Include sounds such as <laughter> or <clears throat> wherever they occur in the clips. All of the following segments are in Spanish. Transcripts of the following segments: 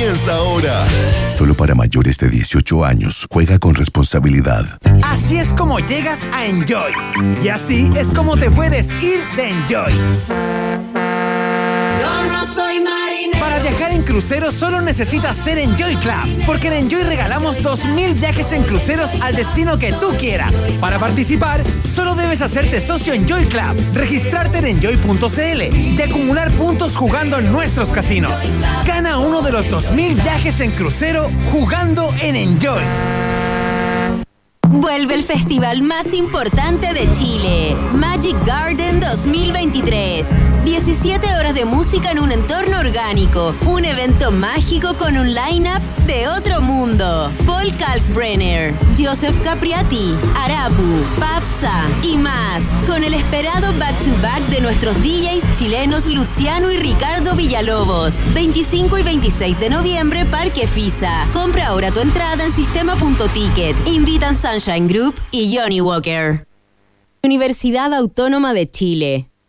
comienza ahora. Solo para mayores de 18 años. Juega con responsabilidad. Así es como llegas a Enjoy. Y así es como te puedes ir de Enjoy. En crucero solo necesitas ser Enjoy Club, porque en Enjoy regalamos 2.000 viajes en cruceros al destino que tú quieras. Para participar, solo debes hacerte socio Enjoy Club, registrarte en enjoy.cl y acumular puntos jugando en nuestros casinos. Gana uno de los 2.000 viajes en crucero jugando en Enjoy. Vuelve el festival más importante de Chile, Magic Garden 2023. 17 horas de música en un entorno orgánico, un evento mágico con un line-up de otro mundo. Paul Kalkbrenner, Joseph Capriati, Arapu, Papsa y más, con el esperado back-to-back de nuestros DJs chilenos Luciano y Ricardo Villalobos. 25 y 26 de noviembre, Parque Fisa. Compra ahora tu entrada en sistema.ticket. Invitan Sunshine Group y Johnny Walker. Universidad Autónoma de Chile.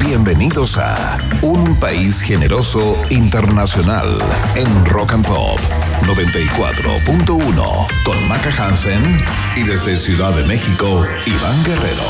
Bienvenidos a Un País Generoso Internacional en Rock and Pop 94.1 con Maca Hansen y desde Ciudad de México, Iván Guerrero.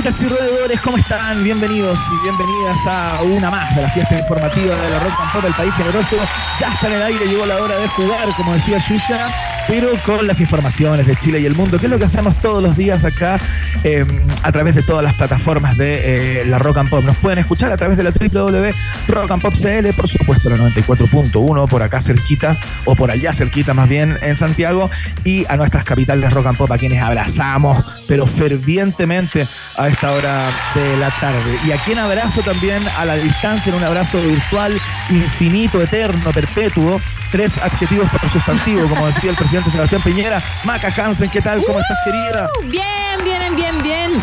¿Qué tal, ratitas y roedores? ¿Cómo están? Bienvenidos y bienvenidas a una más de la fiesta informativa de la Rock and Pop, el país generoso. Ya está en el aire, llegó la hora de jugar, como decía Yuya, pero con las informaciones de Chile y el mundo, que es lo que hacemos todos los días acá eh, a través de todas las plataformas de eh, la Rock and Pop. Nos pueden escuchar a través de la www.rockandpopcl, por supuesto la 94.1, por acá cerquita, o por allá cerquita más bien en Santiago, y a nuestras capitales Rock and Pop, a quienes abrazamos, pero fervientemente a esta hora de la tarde. Y a quien abrazo también a la distancia, en un abrazo virtual, infinito, eterno, perpetuo, tres adjetivos por sustantivo, como decía el presidente Sebastián Piñera. Maca Hansen, ¿qué tal? ¿Cómo estás, querida? Bien, bien, bien, bien.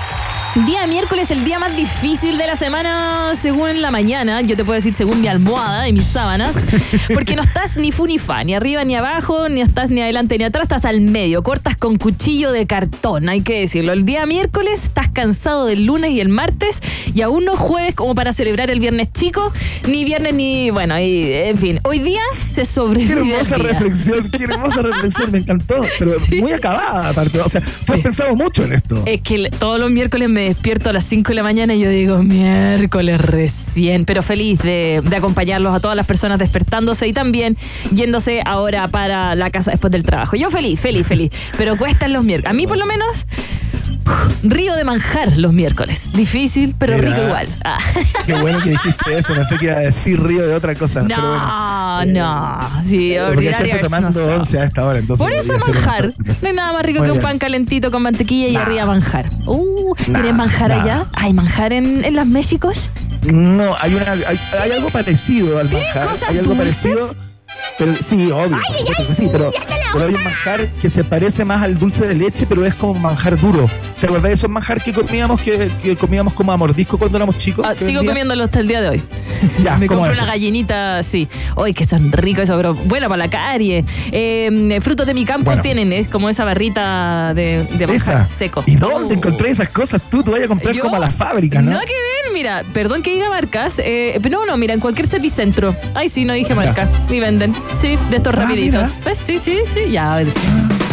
Día miércoles, el día más difícil de la semana, según la mañana. Yo te puedo decir según mi almohada y mis sábanas. <laughs> Porque no estás ni fu ni fa, ni arriba ni abajo, ni estás ni adelante ni atrás, estás al medio. Cortas con cuchillo de cartón, hay que decirlo. El día miércoles estás cansado del lunes y el martes, y aún no jueves como para celebrar el viernes chico, ni viernes ni. Bueno, y, en fin. Hoy día se sobrevive. Qué hermosa reflexión, qué hermosa reflexión, me encantó. Pero <laughs> muy acabada, aparte. O sea, tú has Sí. pensado mucho en esto. Es que todos los miércoles me despierto a las 5 de la mañana y yo digo, miércoles recién, pero feliz de, de acompañarlos a todas las personas despertándose y también yéndose ahora para la casa después del trabajo. Yo feliz, feliz, feliz, pero cuestan los miércoles. A mí por lo menos, río de manjar los miércoles. Difícil, pero Mira. rico igual. Ah. <laughs> Qué bueno que dijiste eso, no sé qué iba a decir río de otra cosa. pero bueno. No, no. Sí, Porque gente ordinarias tomando no son. once a esta hora, entonces. Por eso manjar. un- No hay nada más rico Muy que un bien. pan calentito con mantequilla y Nah. arriba manjar. Uh, Nah, ¿Tienes manjar nah. allá? ¿Hay manjar en, en las Méxicos? No, hay, una, hay, hay algo parecido al manjar. cosas hay algo dulces? parecido. Pero, sí, obvio. supuesto que sí, pero, pero hay un manjar que se parece más al dulce de leche, pero es como manjar duro. ¿Te acuerdas de esos manjar que comíamos, que, que comíamos como a mordisco cuando éramos chicos? Ah, sigo vendían? comiéndolo hasta el día de hoy. <laughs> Ya, Me ¿cómo compro una gallinita así. Uy, que son ricos eso, pero bueno para la carie. Eh, frutos de mi campo Bueno. tienen, es como esa barrita de, de manjar seco. ¿Y dónde Uh. encontré esas cosas tú? Tú vayas a comprar Yo- como a la fábrica, ¿no? Nada que ver, mira, perdón que diga marcas, eh, pero no, no, mira, en cualquier servicentro. Ay, sí, no dije marca. Y venden. Sí, de estos Ah, rapiditos. mira. Pues sí, sí, sí, ya.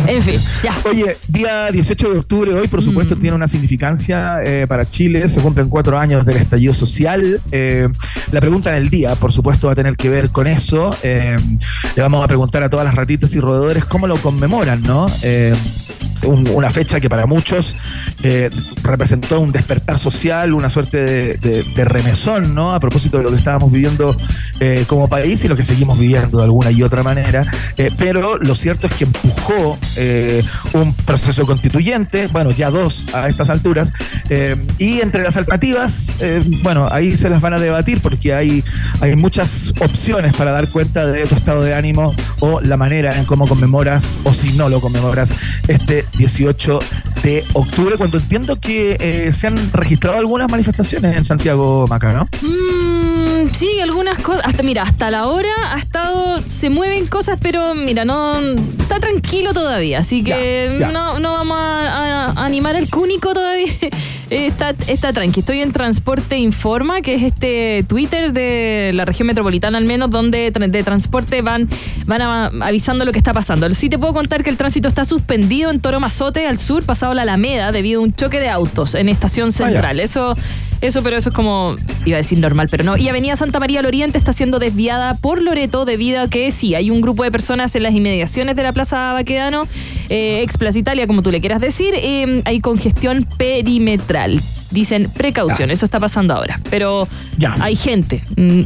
En fin, ya. Oye, día 18 de octubre hoy, por supuesto, Mm. tiene una significancia eh, para Chile. Se cumplen cuatro años del estallido social. Eh, la pregunta del día, por supuesto, va a tener que ver con eso. Eh, le vamos a preguntar a todas las ratitas y roedores cómo lo conmemoran, ¿no? Una fecha que para muchos eh, representó un despertar social, una suerte de, remesón, ¿no? A propósito de lo que estábamos viviendo eh, como país y lo que seguimos viviendo de alguna y otra manera. Eh, pero lo cierto es que empujó un proceso constituyente, bueno, ya dos a estas alturas, y entre las alternativas, bueno, ahí se las van a debatir porque hay, hay muchas opciones para dar cuenta de tu estado de ánimo o la manera en cómo conmemoras o si no lo conmemoras este 18 de octubre, cuando entiendo que eh, se han registrado algunas manifestaciones en Santiago Maca, ¿no? Mm, sí, algunas cosas. Hasta, mira, hasta la hora ha estado. Se mueven cosas, pero mira, no. Está tranquilo todavía. Así que No, no vamos a, animar al cúnico todavía. <laughs> está, está tranqui. Estoy en Transporte Informa, que es este Twitter de la región metropolitana, al menos, donde de transporte van, van avisando lo que está pasando. Sí te puedo contar que el tránsito está suspendido en Toro Mazote, al sur, pasado la Alameda, debido a un choque de autos en Estación ah, Central. eso, eso, pero eso es como, iba a decir normal, pero no. Y Avenida Santa María al Oriente está siendo desviada por Loreto debido a que sí, hay un grupo de personas en las inmediaciones de la Plaza Baquedano, eh, ex Plaza Italia, como tú le quieras decir, eh, hay congestión perimetral. Dicen precaución, eso está pasando ahora. Pero ya. hay gente. Mm,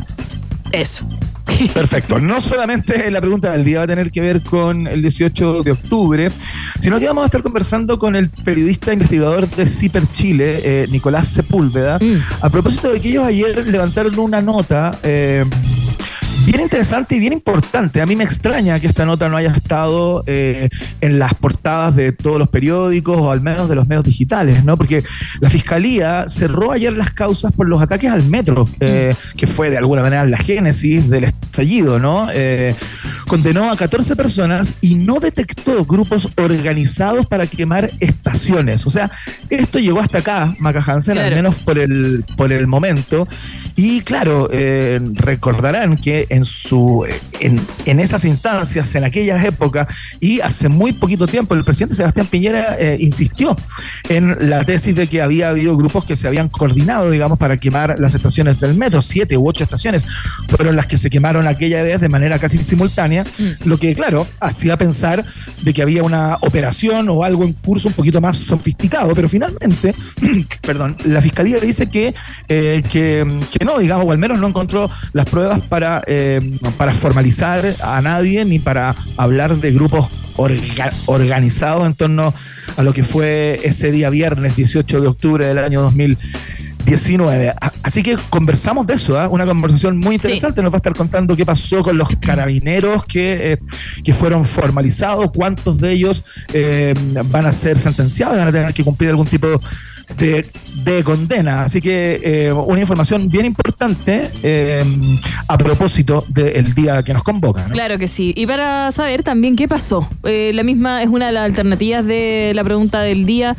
eso. <laughs> Perfecto. No solamente la pregunta del día va a tener que ver con el 18 de octubre, sino que vamos a estar conversando con el periodista investigador de CIPER Chile, eh, Nicolás Sepúlveda, mm. a propósito de que ellos ayer levantaron una nota. Eh, bien interesante y bien importante. A mí me extraña que esta nota no haya estado eh, en las portadas de todos los periódicos o al menos de los medios digitales, ¿no? Porque la fiscalía cerró ayer las causas por los ataques al metro, eh, que fue de alguna manera la génesis del estallido, ¿no? Eh, condenó a 14 personas y no detectó grupos organizados para quemar estaciones. O sea, esto llegó hasta acá, Maca Hansen, al menos por el, por el momento. Y claro, recordarán que en, su, en, en, esas instancias, en aquellas épocas y hace muy poquito tiempo, el presidente Sebastián Piñera eh, insistió en la tesis de que había habido grupos que se habían coordinado, digamos, para quemar las estaciones del metro. Siete u ocho estaciones fueron las que se quemaron aquella vez de manera casi simultánea, mm. lo que, claro, hacía pensar de que había una operación o algo en curso un poquito más sofisticado, pero finalmente, <clears throat> perdón, la fiscalía dice que, eh, que, que, no, digamos, o al menos no encontró las pruebas para eh, eh, para formalizar a nadie ni para hablar de grupos organizados en torno a lo que fue ese día viernes 18 de octubre del año 2019. Así que conversamos de eso, ¿ah? una conversación muy interesante. Nos va a estar contando qué pasó con los carabineros que, eh, que fueron formalizados, cuántos de ellos eh, van a ser sentenciados, van a tener que cumplir algún tipo de, condena. Así que eh, una información bien importante eh, a propósito del día que nos convoca. Claro que sí. Y para saber también qué pasó. Eh, la misma es una de las alternativas de la pregunta del día.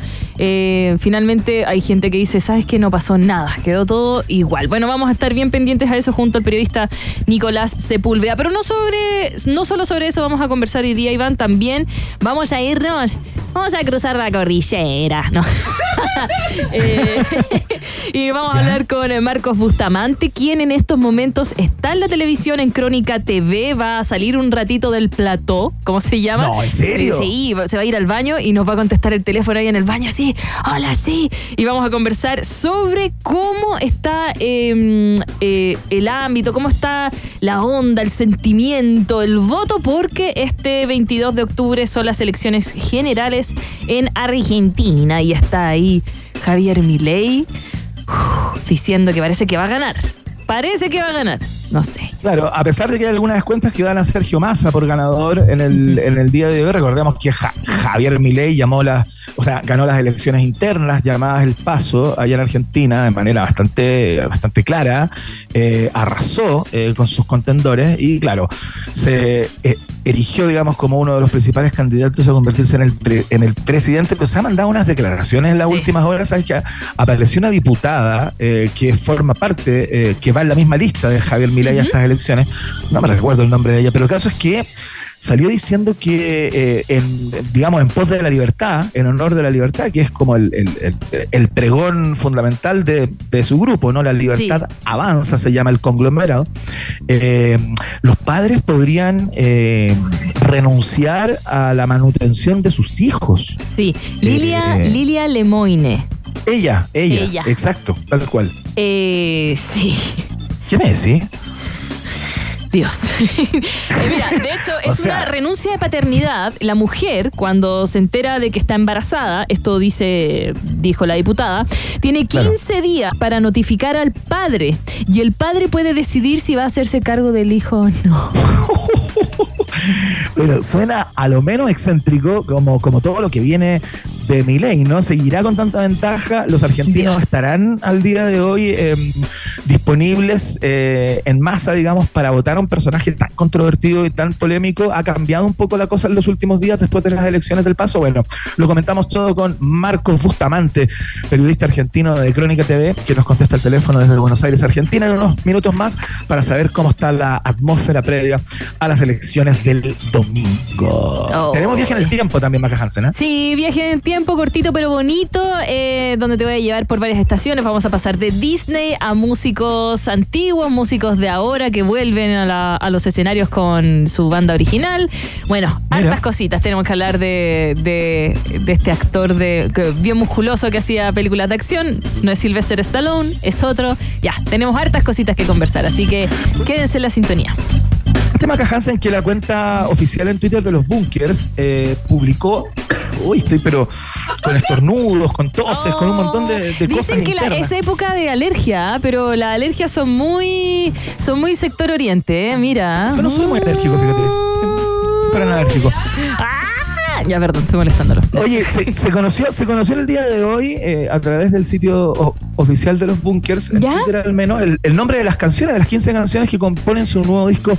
finalmente hay gente que dice, ¿sabes que No pasó nada, quedó todo igual. Bueno, vamos a estar bien pendientes a eso junto al periodista Nicolás Sepúlveda. Pero no sobre, no solo sobre eso vamos a conversar hoy día, Iván, también vamos a irnos, vamos a cruzar la cordillera, ¿no? <laughs> Eh, <laughs> y vamos a hablar con eh, Marcos Bustamante, quien en estos momentos está en la televisión en Crónica TV. Va a salir un ratito del plató, ¿cómo se llama? No, ¿en serio? Sí, se va a ir al baño y nos va a contestar el teléfono ahí en el baño, así, hola, sí. Y vamos a conversar sobre cómo está em, eh, el ámbito, cómo está la onda, el sentimiento, el voto, porque este 22 de octubre son las elecciones generales en Argentina y está ahí Javier Milei diciendo que parece que va a ganar. Parece que va a ganar. No sé. Claro, a pesar de que hay algunas cuentas que dan a Sergio Massa por ganador en el, en el día de hoy, recordemos que Javier Milei llamó la, o sea, ganó las elecciones internas llamadas El Paso allá en Argentina de manera bastante, bastante clara, eh, arrasó eh, con sus contendores y claro, se eh, erigió, digamos, como uno de los principales candidatos a convertirse en el, en el presidente, pero se ha mandado unas declaraciones en las últimas horas, ¿sabes? Que apareció una diputada que forma parte, que va en la misma lista de Javier Milei a estas elecciones, no me recuerdo el nombre de ella, pero el caso es que salió diciendo que, eh, en, digamos, en pos de la libertad, en honor de la libertad, que es como el, el, el pregón fundamental de, de, su grupo, ¿no? La libertad sí. avanza, se llama el conglomerado. Eh, los padres podrían eh, renunciar a la manutención de sus hijos. Sí, Lilia, Lilia Lemoine. Ella, ella, ella, exacto, tal cual. Eh, sí. ¿Quién es, sí? Dios. <laughs> Mira, de hecho, es o sea, una renuncia de paternidad. La mujer, cuando se entera de que está embarazada, esto dice, dijo la diputada, tiene 15 claro. días para notificar al padre. Y el padre puede decidir si va a hacerse cargo del hijo o no. <laughs> Bueno, suena a lo menos excéntrico, como, como todo lo que viene de Milei, ¿no? Seguirá con tanta ventaja. Los argentinos Dios. estarán al día de hoy eh, disponibles eh, en masa, digamos, para votar a un personaje tan controvertido y tan polémico. Ha cambiado un poco la cosa en los últimos días después de las elecciones del paso. Bueno, lo comentamos todo con Marcos Bustamante, periodista argentino de Crónica TV, que nos contesta el teléfono desde Buenos Aires, Argentina, en unos minutos más para saber cómo está la atmósfera previa a las elecciones del domingo. Oh. Tenemos viaje en el tiempo también, Maca Hansen, ¿eh? Sí, viaje en el tiempo cortito pero bonito, eh, donde te voy a llevar por varias estaciones. Vamos a pasar de Disney a músicos antiguos, músicos de ahora que vuelven a, la, a los escenarios con su banda original. Bueno, Mira. hartas cositas. Tenemos que hablar de, de, de este actor de, que, bien musculoso que hacía películas de acción. No es Sylvester Stallone, es otro. Ya, tenemos hartas cositas que conversar, así que quédense en la sintonía. Este Maca Hansen, que la cuenta oficial en Twitter de los Bunkers eh, publicó. Uy, estoy pero con estornudos, con toses, oh, con un montón de, de dicen cosas. Dicen que la, es época de alergia, pero las alergias son muy son muy sector oriente, ¿eh? mira. Yo no soy muy alérgico, fíjate. Pero no alérgico. ¡Ah! Ya, perdón, estoy molestándolo. Oye, se, se, conoció, se conoció el día de hoy eh, a través del sitio oficial de los Bunkers, en Twitter al menos, el, el, nombre de las canciones, de las 15 canciones que componen su nuevo disco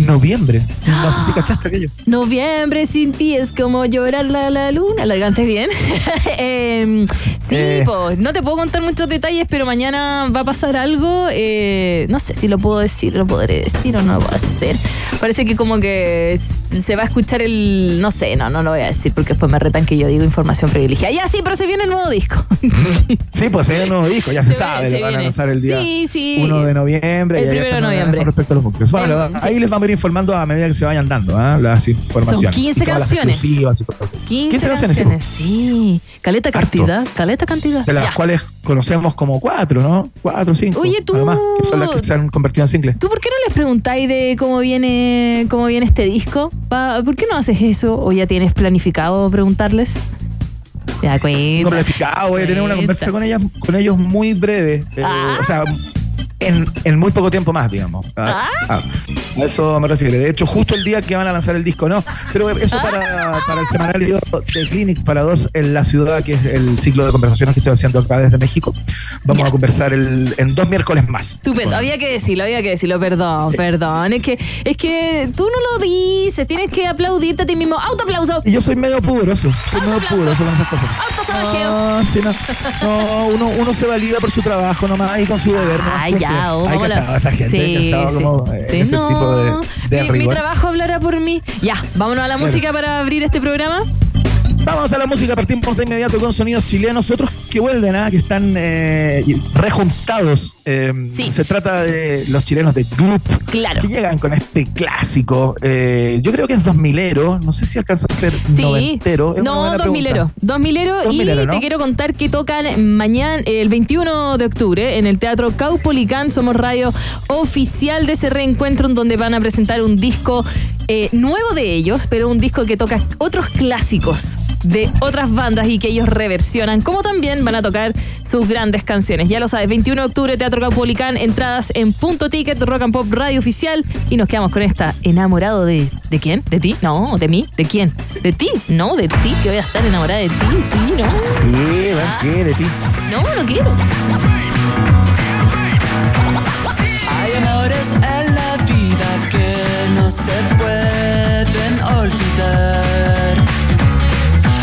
Noviembre. No sé si cachaste aquello. Noviembre sin ti es como llorar la, la luna. ¿La canté bien? <laughs> eh, sí, eh. pues, no te puedo contar muchos detalles, pero mañana va a pasar algo. Eh, no sé si lo puedo decir, lo podré decir o no lo puedo hacer. Parece que como que se va a escuchar el. No sé, no, no lo voy a decir porque después me retan que yo digo información privilegiada. Ya sí, pero se viene el nuevo disco. <laughs> sí, pues se viene el nuevo disco, ya se, se sabe, lo van a lanzar el día sí, sí. 1 de noviembre. El 1 de noviembre. Con respecto a los bunkers. Bueno, ahí sí. les vamos a ir informando a medida que se vayan dando ¿eh? las informaciones. Son 15 canciones. 15, 15 canciones. canciones sí. Caleta cantidad, Harto. caleta cantidad. De las ya. cuales conocemos como cuatro, ¿no? Cuatro, cinco. Oye, tú. Además, que son las que se han convertido en singles. ¿Tú por qué no les preguntáis de cómo viene, cómo viene este disco? ¿Por qué no haces eso? ¿O ya tienes planificado preguntarles? Ya, cuenta. planificado, voy a tener una conversación con ellas, con ellos muy breve. Eh, ah. O sea, en, en, muy poco tiempo más, digamos. Ah. Ah, a eso me refiero. De hecho, justo el día que van a lanzar el disco, no. Pero eso para, para el semanario de Clinic para dos en la ciudad, que es el ciclo de conversaciones que estoy haciendo acá desde México. Vamos ya. a conversar el, en dos miércoles más. Estupendo, había que decirlo, había que decirlo, perdón, sí. perdón. Es que, es que tú no lo dices, tienes que aplaudirte a ti mismo. ¡Autoaplauso! Y yo soy medio pudoroso. Soy medio pudoroso con esas cosas. ¡Autosabajeo! Ah, sí, no, no, uno, uno se valida por su trabajo nomás y con su deber. Ah, ¿no? ya, oh, Hay la... esa gente sí, sí. como sí, ese no. tipo de, de mi, mi, trabajo hablará por mí. Ya, vámonos a la música bueno. para abrir este programa. Vamos a la música, partimos de inmediato con sonidos chilenos, otros que vuelven, ¿eh? que están eh, rejuntados. Eh, sí. Se trata de los chilenos de Gloop, claro. que llegan con este clásico. Eh, yo creo que es 2000ero, no sé si alcanza a ser sí. noventero. Es no, 2000ero. 2000ero y ¿no? te quiero contar que tocan mañana, el 21 de octubre, en el Teatro Caupolicán. Somos radio oficial de ese reencuentro, en donde van a presentar un disco eh, nuevo de ellos, pero un disco que toca otros clásicos de otras bandas y que ellos reversionan, como también van a tocar sus grandes canciones. Ya lo sabes, 21 de octubre, Teatro Caupolicán, entradas en punto ticket, Rock and Pop Radio Oficial y nos quedamos con esta, enamorado de... ¿De quién? ¿De ti? No, ¿de mí? ¿De quién? ¿De ti? No, de ti, que voy a estar enamorada de ti, sí, no. Sí, ah. ¿qué? ¿De ti? No, no quiero. Hay amores en la vida que no se pueden olvidar.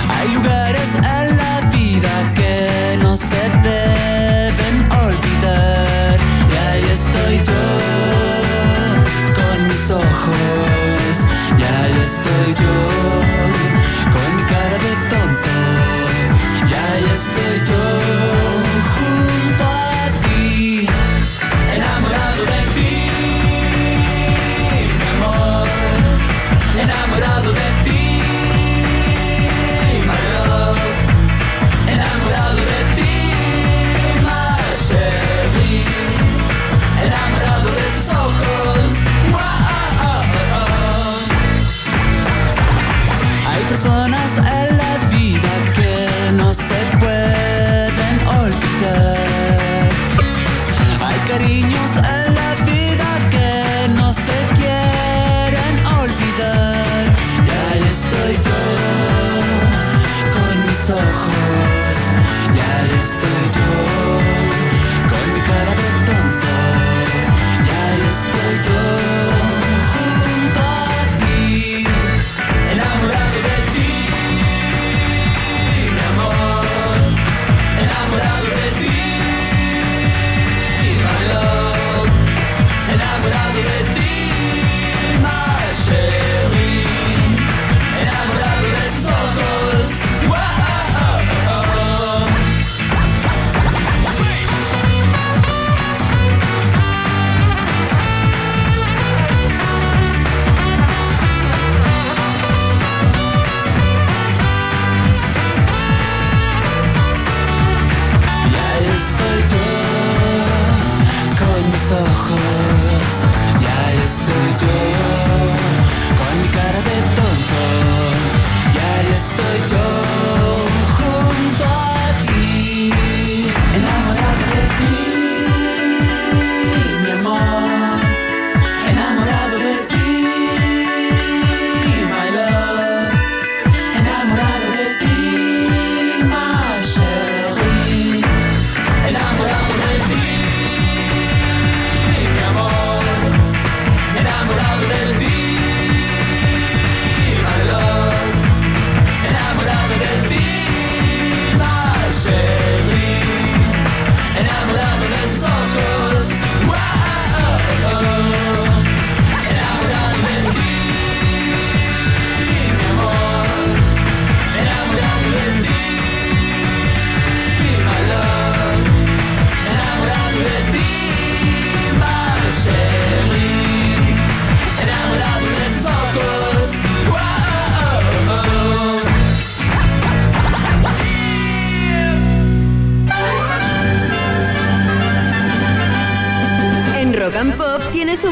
Hay lugares en la vida que no se deben olvidar. estoy yo. personas en la vida que no se pueden olvidar. Hay cariños en la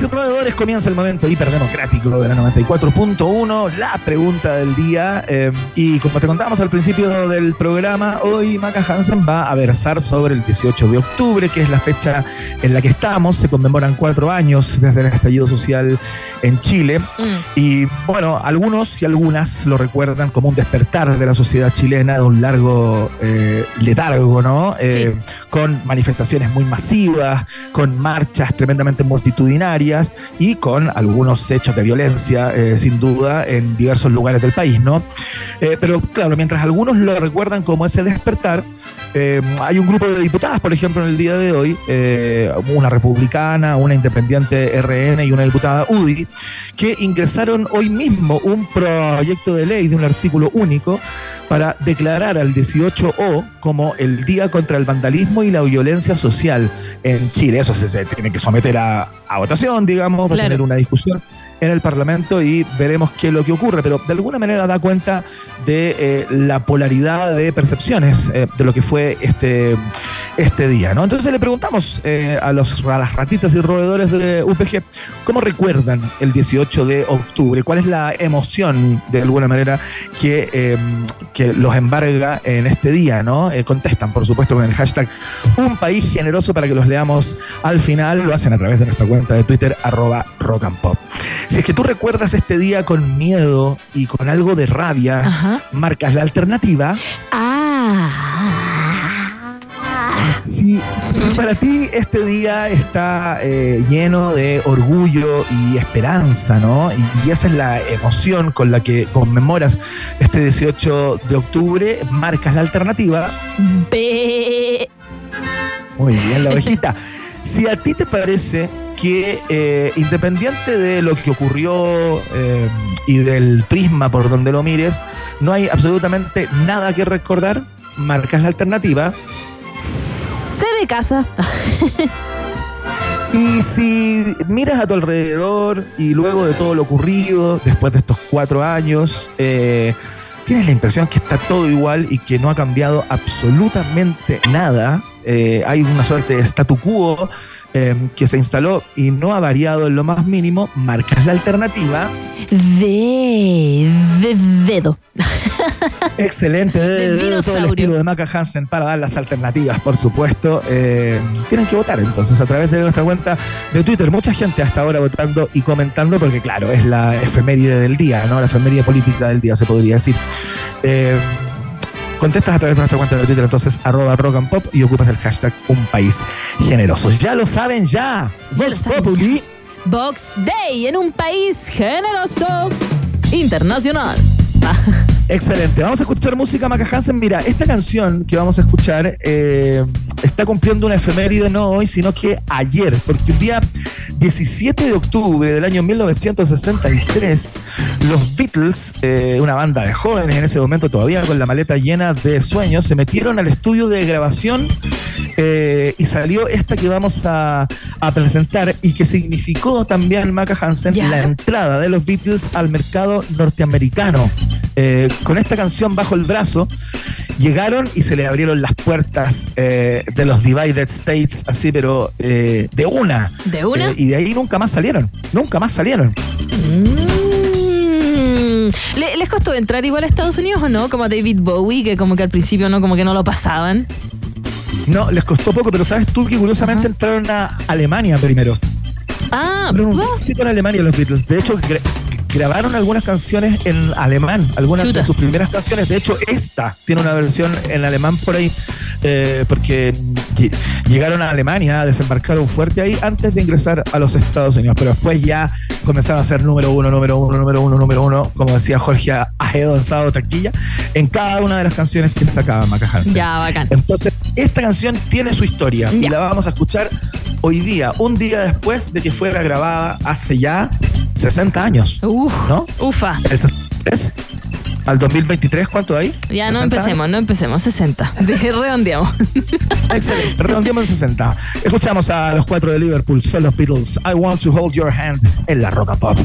Y roedores, comienza el momento hiperdemocrático de la 94.1, la pregunta del día. eh, y como te contábamos al principio del programa, hoy Maca Hansen va a versar sobre el 18 de octubre, que es la fecha en la que estamos. Se conmemoran cuatro años desde el estallido social en Chile. Y bueno, algunos y algunas lo recuerdan como un despertar de la sociedad chilena, de un largo eh, letargo, ¿no? Eh, Con manifestaciones muy masivas, con marchas tremendamente multitudinarias y con algunos hechos de violencia, eh, sin duda, en diversos lugares del país, ¿no? Eh, pero claro, mientras algunos lo recuerdan como ese despertar, eh, hay un grupo de diputadas, por ejemplo, en el día de hoy, una republicana, una independiente RN y una diputada UDI, que ingresaron hoy mismo un proyecto de ley de un artículo único para declarar al 18O como el Día contra el Vandalismo y la Violencia Social en Chile. Eso se tiene que someter a, a votación, digamos, va a tener una discusión en el Parlamento y veremos qué es lo que ocurre, pero de alguna manera da cuenta de eh, la polaridad de percepciones eh, de lo que fue este, este día. ¿no? Entonces le preguntamos eh, a, los, a las ratitas y roedores de UPG cómo recuerdan el 18 de octubre, cuál es la emoción de alguna manera que, eh, que los embarga en este día. ¿no? Eh, contestan, por supuesto, con el hashtag un país generoso para que los leamos al final. Lo hacen a través de nuestra cuenta de Twitter, arroba rock and pop. Si es que tú recuerdas este día con miedo y con algo de rabia, Ajá. marcas la alternativa. Ah. Si, si para ti este día está eh, lleno de orgullo y esperanza, ¿no? Y, y esa es la emoción con la que conmemoras este 18 de octubre, marcas la alternativa. Muy bien, la ovejita. Si a ti te parece que, eh, independiente de lo que ocurrió eh, y del prisma por donde lo mires, no hay absolutamente nada que recordar, marcas la alternativa. Sé de casa. <laughs> Y si miras a tu alrededor y luego de todo lo ocurrido, después de estos cuatro años, eh, tienes la impresión que está todo igual y que no ha cambiado absolutamente nada, eh, hay una suerte de statu quo eh, que se instaló y no ha variado en lo más mínimo, marcas la alternativa. De, de dedo. <laughs> Excelente, de, De de- de todo el estilo de Maca Hansen para dar las alternativas, por supuesto. Eh, tienen que votar entonces a través de nuestra cuenta de Twitter. Mucha gente hasta ahora votando y comentando, porque claro, es la efeméride del día, ¿no? La efeméride política del día, se podría decir. Eh, contestas a través de nuestra cuenta de Twitter, entonces, arroba rock and pop y ocupas el hashtag un país generoso. Ya lo saben, ya. Vox saben, Populi. Box Day en un país generoso internacional. <laughs> Excelente. Vamos a escuchar música Maca Hansen. Mira, esta canción que vamos a escuchar eh, está cumpliendo una efeméride no hoy, sino que ayer, porque un día 17 de octubre del año 1963, los Beatles, eh, una banda de jóvenes en ese momento todavía con la maleta llena de sueños, se metieron al estudio de grabación eh, y salió esta que vamos a, a presentar y que significó también Maca Hansen la entrada de los Beatles al mercado norteamericano. Eh, con esta canción bajo el brazo, llegaron y se le abrieron las puertas eh, de los Divided States, así, pero eh, de una. ¿De una? Eh, y de ahí nunca más salieron. Nunca más salieron. Mm. ¿Le- ¿Les costó entrar igual a Estados Unidos o no? Como a David Bowie, que como que al principio no, como que no lo pasaban. No, les costó poco, pero sabes tú que curiosamente entraron a Alemania primero. Ah, Fueron un en Alemania los Beatles. De hecho, grabaron algunas canciones en alemán, algunas Chuta. de sus primeras canciones. De hecho, esta tiene una versión en alemán por ahí, eh, porque ll- llegaron a Alemania, desembarcaron fuerte ahí antes de ingresar a los Estados Unidos. Pero después ya comenzaron a ser número uno, número uno, número uno, número uno, como decía Jorge Ajedo en Sábado Taquilla, en cada una de las canciones que sacaba Maca Hansen. ya, bacán. Entonces, esta canción tiene su historia y la vamos a escuchar hoy día, un día después de que fuera grabada hace ya 60 años. Uf, ¿No? ufa. El 63 al 2023, ¿cuánto hay? Ya no 60 empecemos, no empecemos. 60. <laughs> De- Redondeamos. <laughs> Excelente, redondeamos en 60. Escuchamos a los cuatro de Liverpool, son los Beatles. I want to hold your hand en la rock and pop.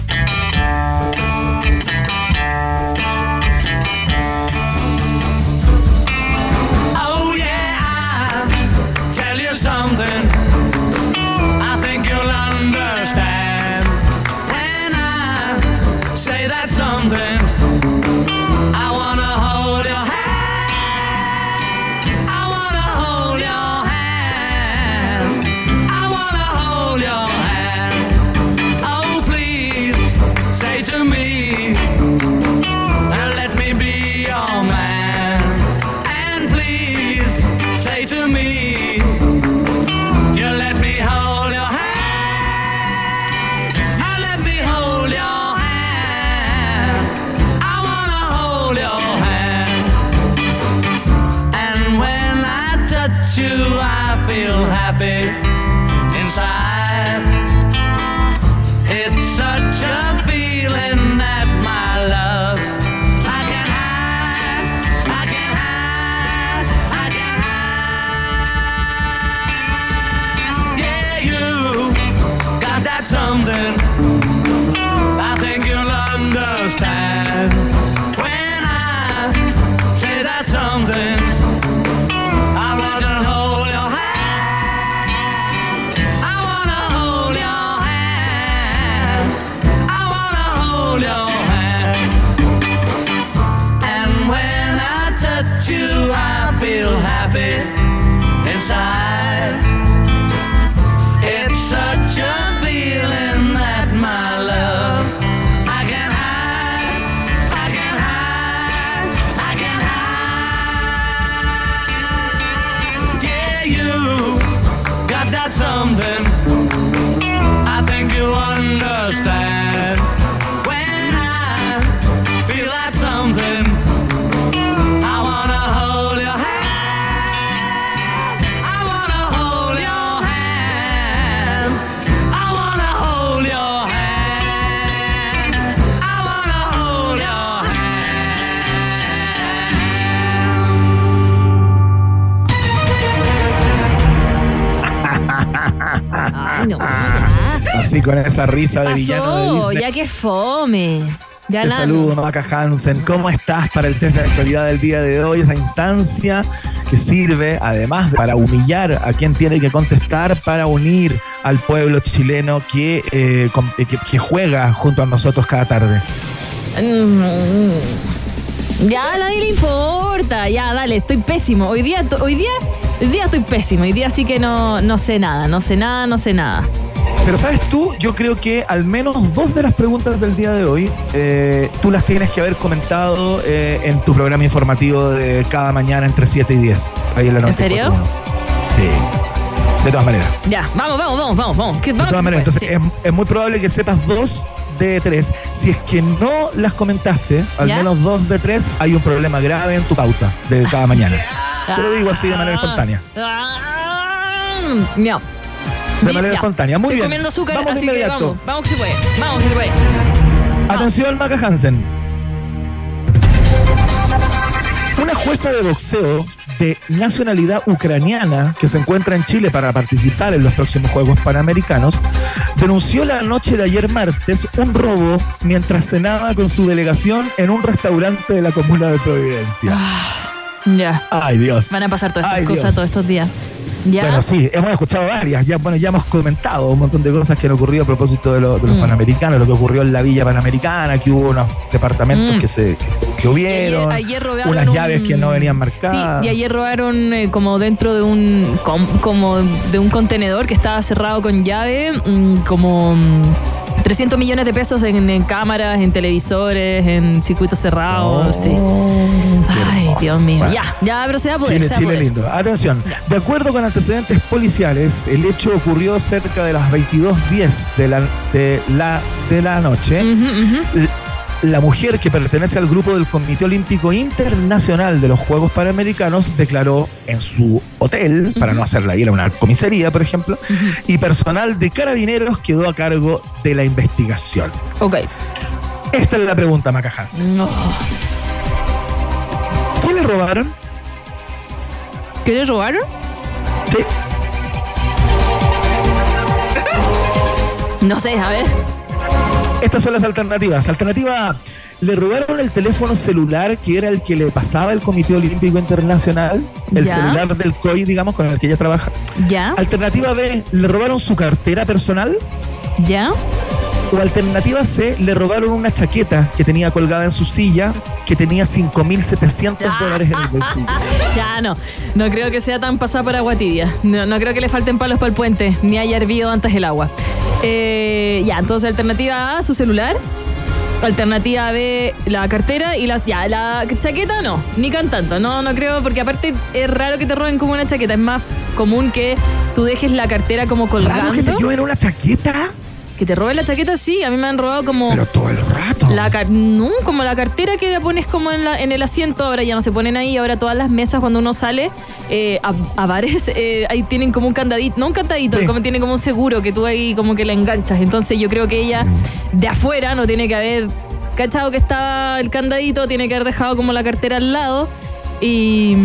Con esa risa de villano de Disney. ya que fome. Ya Te saludo, Maca Hansen. ¿Cómo estás para el test de actualidad del día de hoy? Esa instancia que sirve además para humillar a quien tiene que contestar, para unir al pueblo chileno que, eh, eh, que, que juega junto a nosotros cada tarde. Mm, Ya, a nadie le importa. Ya, dale, estoy pésimo. Hoy día, hoy día, hoy día estoy pésimo. Hoy día sí que no, no sé nada, no sé nada, no sé nada. Pero sabes tú, yo creo que al menos dos de las preguntas del día de hoy, eh, tú las tienes que haber comentado eh, en tu programa informativo de cada mañana entre 7 y 10. Ahí en, la ¿En serio? 94.1. Sí. De todas maneras. Ya, vamos, vamos, vamos, vamos, vamos. De todas maneras. Entonces sí. es, es muy probable que sepas dos de tres. Si es que no las comentaste, al ¿Ya? menos dos de tres, hay un problema grave en tu pauta de cada mañana. <laughs> Te lo digo así de manera espontánea. Ah, ya. De manera espontánea. Muy Estoy bien. comiendo azúcar, Vamos de así que vamos, vamos que se puede, vamos que se puede. Atención, Maca Hansen. Una jueza de boxeo de nacionalidad ucraniana que se encuentra en Chile para participar en los próximos Juegos Panamericanos denunció la noche de ayer martes un robo mientras cenaba con su delegación en un restaurante de la comuna de Providencia. Ya. Ay, Dios. Van a pasar todas estas Ay, cosas Dios. todos estos días. Ya. Bueno, sí, hemos escuchado varias. Ya, bueno, ya hemos comentado un montón de cosas que han ocurrido a propósito de, lo- de los Mm. panamericanos, lo que ocurrió en la Villa Panamericana, que hubo unos departamentos Mm. que se que, hubieron, ayer, ayer robaron unas un- llaves que no venían marcadas. Sí, y ayer robaron eh, como dentro de un com- como de un contenedor que estaba cerrado con llave, mm, como mm, 300 millones de pesos en, en cámaras, en televisores, en circuitos cerrados, Oh, sí. Ay. Dios mío. Bueno. Ya, ya, pero se va a poder. Chile, a Chile poder. lindo. Atención, de acuerdo con antecedentes policiales, el hecho ocurrió cerca de las 22.10 de la, de la, de la noche. La mujer que pertenece al grupo del Comité Olímpico Internacional de los Juegos Panamericanos declaró en su hotel, para no hacerla ir a una comisaría, por ejemplo, y personal de carabineros quedó a cargo de la investigación. Ok. Esta es la pregunta, Maca Hansen. No. ¿Qué le robaron? ¿Qué le robaron? Sí. No sé, a ver. Estas son las alternativas. Alternativa A, le robaron el teléfono celular que era el que le pasaba el Comité Olímpico Internacional, el Ya. celular del COI, digamos, con el que ella trabaja. ¿Ya? Alternativa B, le robaron su cartera personal. ¿Ya? O alternativa C, le robaron una chaqueta que tenía colgada en su silla que tenía 5.700 dólares en el bolsillo. <laughs> Ya no, no creo que sea tan pasada por agua tibia. No, no creo que le falten palos para el puente, ni haya hervido antes el agua. Eh, ya, entonces alternativa A, su celular. Alternativa B, la cartera y las. Ya, la chaqueta no, ni con tanto. No, no creo, porque aparte es raro que te roben como una chaqueta. Es más común que tú dejes la cartera como colgando. Raro que te lleven una chaqueta, Que te roben la chaqueta, sí. A mí me han robado como. pero todo el rato. La car- no, como la cartera que la pones como en, la- en el asiento, ahora ya no se ponen ahí, ahora todas las mesas cuando uno sale eh, a, a bares, <laughs> eh, ahí tienen como un candadito, no un candadito, Sí. como tiene como un seguro que tú ahí como que la enganchas. Entonces yo creo que ella de afuera no tiene que haber cachado que estaba el candadito, tiene que haber dejado como la cartera al lado y...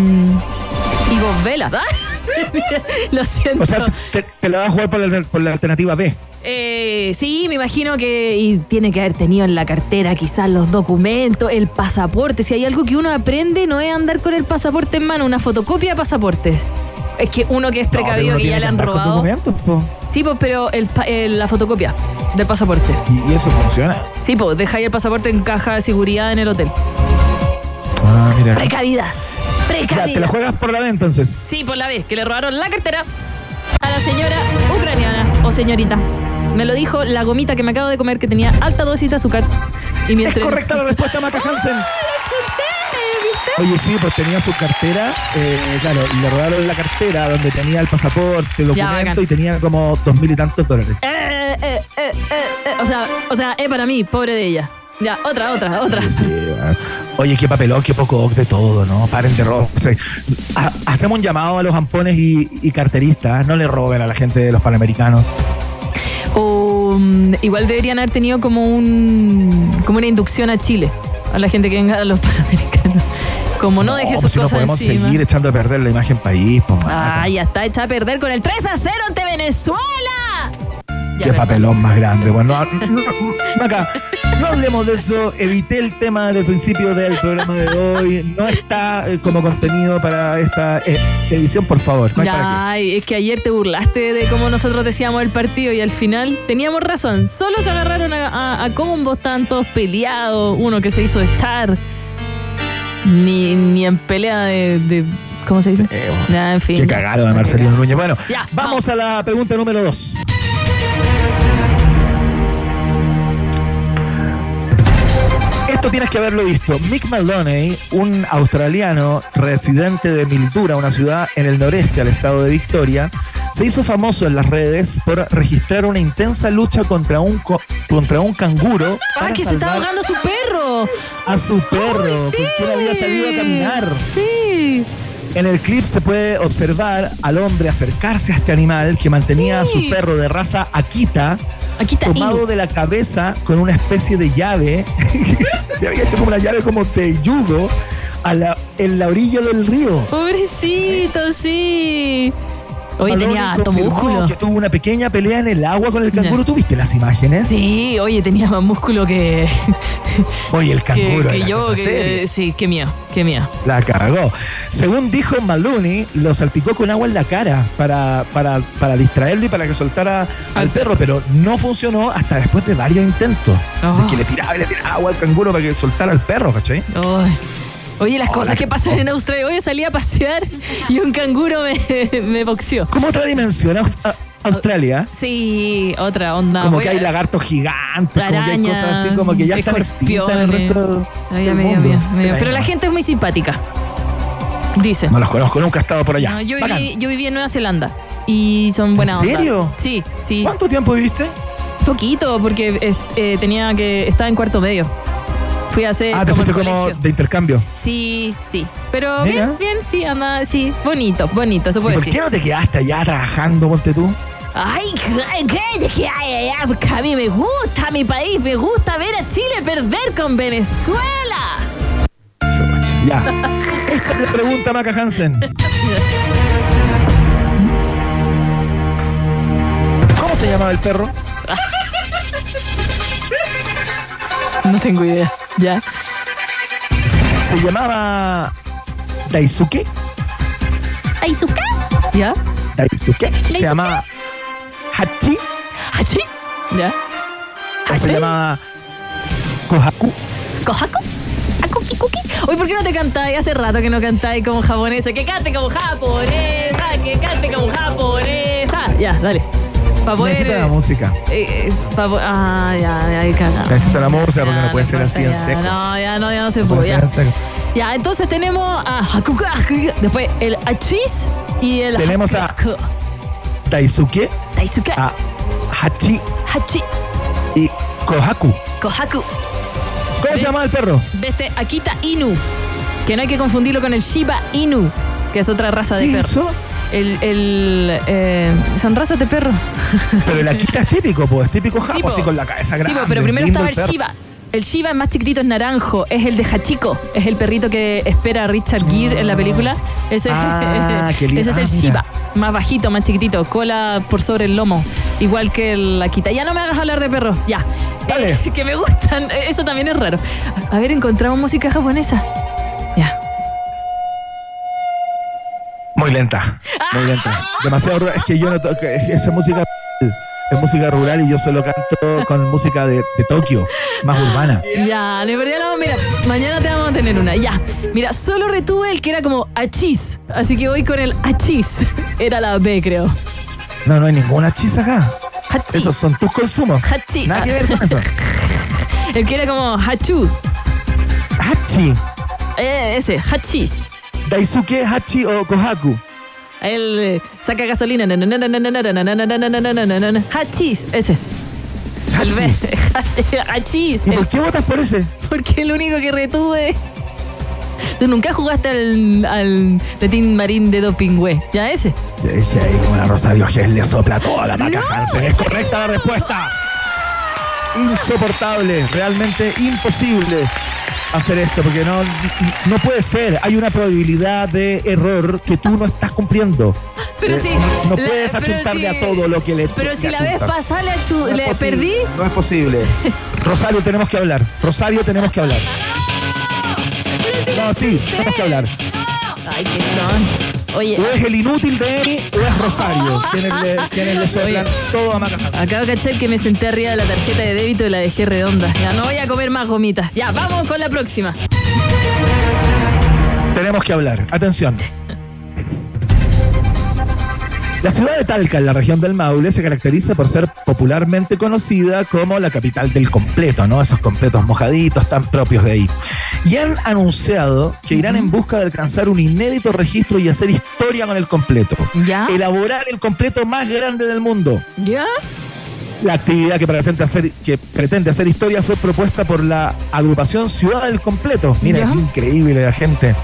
Y vos velas, <laughs> Lo siento. O sea, te, te la vas a jugar por la, por la alternativa B. Eh, sí, me imagino que y tiene que haber tenido en la cartera quizás los documentos, el pasaporte. Si hay algo que uno aprende, no es andar con el pasaporte en mano, una fotocopia de pasaportes. Es que uno que es precavido No, que ya le han robado. po. Sí, pues, pero el el- la fotocopia del pasaporte. Y, eso funciona. Sí, pues, dejáis el pasaporte en caja de seguridad en el hotel. Ah, mira. Precavida. Ya, te la Precavida. juegas por la B entonces. Sí, por la vez que le robaron la cartera a la señora ucraniana o señorita. Me lo dijo la gomita que me acabo de comer que tenía alta dosis de azúcar. Y Es mientras. correcta la respuesta, Maca <laughs> Hansen. Oye, sí, pues tenía su cartera, eh, claro, y le robaron la cartera donde tenía el pasaporte, documento bacán. y tenía como dos mil y tantos dólares. Eh, eh, eh, eh, eh, O sea, o sea, es para mí, pobre de ella. Ya, otra, otra, otra. Oye, sí. Oye, qué papelón, qué poco de todo, ¿no? Paren de robar. O sea, ha- hacemos un llamado a los ampones y, y carteristas, no le roben a la gente de los panamericanos. Mm, igual deberían haber tenido como un como una inducción a Chile, a la gente que venga a los <laughs> panamericanos. Como no, deje pues sus si no cosas podemos encima. seguir echando a perder la imagen país, pues, Maca. Ah, ya está hecha a perder con el 3 a 0 ante Venezuela. Qué ¿verdad? papelón más grande. Bueno, no, <laughs> no, acá, no hablemos de eso. Evité el tema del principio del programa de hoy. No está eh, como contenido para esta eh, edición, por favor. No. Ay, es que ayer te burlaste de cómo nosotros decíamos el partido y al final teníamos razón. Solo se agarraron a, a, a combos, estaban todos peleados. Uno que se hizo echar. Ni, ni en pelea de, de- ¿Cómo se dice? Eh, bueno, en fin. Qué cagaron de Marcelino Núñez. Bueno, Ya, vamos a la pregunta número dos. Esto tienes que haberlo visto. Mick Maloney, un australiano residente de Mildura, una ciudad en el noreste al estado de Victoria, se hizo famoso en las redes por registrar una intensa lucha contra un, co- contra un canguro. ¡Ah, que se salvar ahogando a su perro! a su perro, ¡Ay, sí! porque había salido a caminar. Sí. En el clip se puede observar al hombre acercarse a este animal que mantenía a su perro de raza Akita Aquí está tomado de la cabeza con una especie de llave. <laughs> Le había hecho como una llave como de judo a la, en la orilla del río. Pobrecito, sí. Oye, tenía harto músculo. que tuvo una pequeña pelea en el agua con el canguro. ¿Tuviste las imágenes? Sí, oye, tenía más músculo que, <laughs> Oye, el canguro que yo. que- sí, qué miedo, qué miedo. La cagó. Según dijo Maloney, lo salpicó con agua en la cara para, para, para distraerlo y para que soltara al Al perro, pero no funcionó hasta después de varios intentos. Oh. De que le tiraba y le tiraba agua al canguro para que soltara al perro, ¿cachai? Ay. Oye, las cosas que pasan en Australia. Hoy salí a pasear y un canguro me, me boxeó. Como otra dimensión Australia, Sí, otra onda. como Voy que hay lagartos gigantes, como que hay cosas así como que ya están extintas en el resto Ay, del mundo. Pero la gente es muy simpática. Dice. No los conozco, nunca he estado por allá. No, yo, viví, yo viví en Nueva Zelanda y son buena onda. serio? Sí, sí. ¿Cuánto tiempo viviste? Poquito, porque eh, tenía que. Estaba en cuarto medio. Fui a hacer. Ah, te como el como de intercambio. Sí, sí. Pero Mira. bien, bien, sí, anda, sí. Bonito, bonito, se ¿Y puede por decir. qué no te quedaste allá trabajando, ponte tú? Ay, ¿qué- ¿qué? ¿De qué hay allá? Porque a mí me gusta mi país, me gusta ver a Chile perder con Venezuela. Ya. Esta es la pregunta, Maca Hansen. ¿Cómo se llamaba el perro? No tengo idea. ¿Ya? Se llamaba Daisuke. ¿Aizuka? ¿Ya? Daisuke. Se llamaba Hachi ¿Hachi? ¿Ya? o se llamaba Kohaku. ¿Kohaku? ¿Akuki kuki? Oye, ¿por qué no te cantáis? Hace rato que no cantáis como japonesa. Que cante como japonesa, que cante como japonesa. Ya, dale. Para poder. Necesito la eh, música. eh, eh, pa' po- ah, ya, ya. Necesito la música porque Ya, no puede ser así en ya. seco. No, ya no, ya no se No puede. Ya. en entonces tenemos a Hakuka, después el Achis y el Tenemos a-. Daisuke, Daisuke, a Hachi Hachi, y Kohaku. Kohaku. ¿Cómo se llamaba el perro? De este Akita Inu, que no hay que confundirlo con el Shiba Inu, que es otra raza de ¿Qué perro. eso? El, el, eh, son razas de perro. Pero el Akita es típico, pues, es típico japo, Sí, po. así con la cabeza Sí, grande. po, pero primero estaba el. Shiba. El Shiba es más chiquitito, es naranjo, es el de Hachiko, es el perrito que espera a Richard Gere en la película. Ese, Ah, <laughs> qué lindo. ese es Ah, el mira. Shiba, más bajito, más chiquitito, cola por sobre el lomo, igual que el Akita. Ya no me hagas hablar de perros, ya. Eh, <laughs> que me gustan, eso también es raro. A ver, encontramos música japonesa. Muy lenta, muy lenta. Demasiado rural. Es que yo no toco, esa música es música rural y yo solo canto con música de, de Tokio, más urbana. Ya, de verdad, no, mira, mañana te vamos a tener una. Ya, mira, solo retuve el que era como achis, así que voy con el achis. <laughs> Era la B, creo. No, no hay ninguna chisa acá. Hachi. Esos son tus consumos. Hachi. Nada que ver con eso. <laughs> El que era como hachu. Hachi. Eh, ese, hachis. Daisuke Hachi o Kohaku. Él saca gasolina. Hachis, ese. Hachis. ¿Y por qué votas por ese? Porque el único que retuve. Tú nunca jugaste al, al Team Marín de Dopingüe. ¿Ya ese? Yo dije ahí la Rosa Diógenes le sopla toda la vaca Hansen. Es correcta la respuesta. Insoportable, realmente imposible hacer esto, porque no, no puede ser. Hay una probabilidad de error que tú no estás cumpliendo. Pero Eh, si. No la- puedes achuntarle si- a todo lo que le Pero si le la vez pasada le, No es le posible, perdí. No es posible. <laughs> Rosario, tenemos que hablar. Rosario, tenemos que hablar. No, sí, tenemos que hablar. Ay, qué son. Oye, O es el inútil de Emi o es Rosario. <laughs> Quienes le, quienes le soplan todo a Macaján. acabo de cachar que me senté arriba de la tarjeta de débito y la dejé redonda. Ya no voy a comer más gomitas. Ya, vamos con la próxima. Tenemos que hablar. Atención. La ciudad de Talca, en la región del Maule, se caracteriza por ser popularmente conocida como la capital del completo, ¿no? Esos completos mojaditos tan propios de ahí. Y han anunciado que irán en busca de alcanzar un inédito registro y hacer historia con el completo. ¿Ya? Elaborar el completo más grande del mundo. ¿Ya? La actividad que, presenta hacer, que pretende hacer historia fue propuesta por la agrupación Ciudad del Completo. Mira, Ya. qué increíble la gente.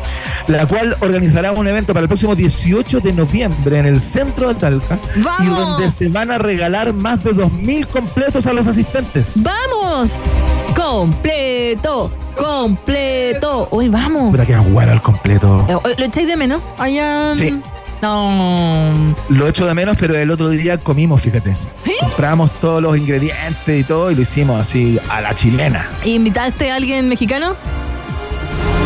La cual organizará un evento para el próximo 18 de noviembre en el centro de Talca. Y ¡Vamos! donde se van a regalar más de 2.000 completos a los asistentes. ¡Vamos! Completo, completo. Uy, vamos. Puta que bueno el completo. Eh, ¿Lo echáis de menos? Allá. Sí. No. Lo echo de menos, pero el otro día comimos, fíjate. ¿Eh? Compramos todos los ingredientes y todo y lo hicimos así a la chilena. ¿Invitaste a alguien mexicano?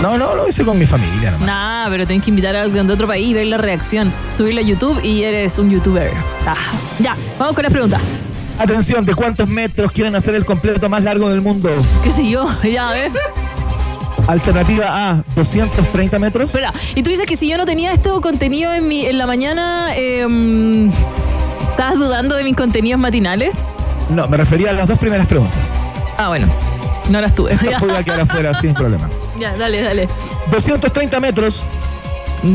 No, no, lo hice con mi familia nomás. Nah, pero tenés que invitar a alguien de otro país y ver la reacción. Subirla a YouTube y eres un youtuber. Ah, ya, vamos con las preguntas. Atención, ¿de cuántos metros quieren hacer el completo más largo del mundo? ¿Qué sé yo? <laughs> Ya, a ver. Alternativa A, 230 metros. Espera, y tú dices que si yo no tenía esto contenido en, mi, en la mañana, eh, ¿estabas dudando de mis contenidos matinales? No, me refería a las dos primeras preguntas. Ah, bueno, no las tuve. Estas podía quedar afuera sin problema. <laughs> ya, dale, dale. 230 metros,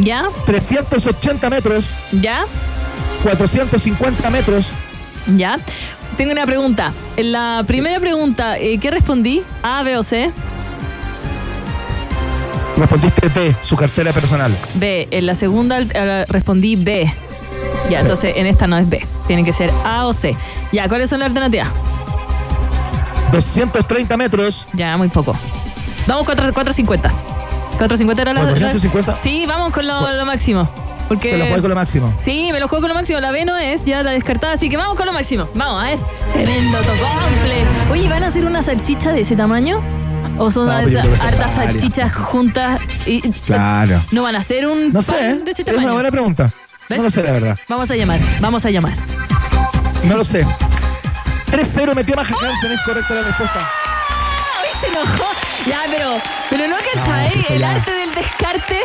¿Ya? 380 metros, ¿Ya? 450 metros. ¿Ya? Tengo una pregunta. En la primera pregunta, eh, ¿qué respondí? ¿A, B o C? Respondiste T, su cartera personal. B. En la segunda eh, respondí B. Ya, entonces en esta no es B. Tiene que ser A o C. Ya, ¿cuáles son las alternativas? 230 metros, Ya, muy poco. Vamos 4, 450. 450 era la... 450. Sí, vamos con lo, lo máximo. Porque... Te lo juego con lo máximo. Sí, me lo juego con lo máximo. La B no es, ya la descartada, así que vamos con lo máximo. Vamos, a ver. Tremendo tocomple. Oye, ¿van a hacer una salchicha de ese tamaño? ¿O son No, hartas salchichas juntas? Y, Claro. ¿No van a hacer un No sé, de ese es una tamaño? buena pregunta. ¿Ves? No lo sé, la verdad. Vamos a llamar, vamos a llamar. No lo sé. 3-0 metió Maja Hansen, es correcta la respuesta. ¡Ay, se enojó! Ya, pero, pero no cachai, sí, el ya. arte del descarte.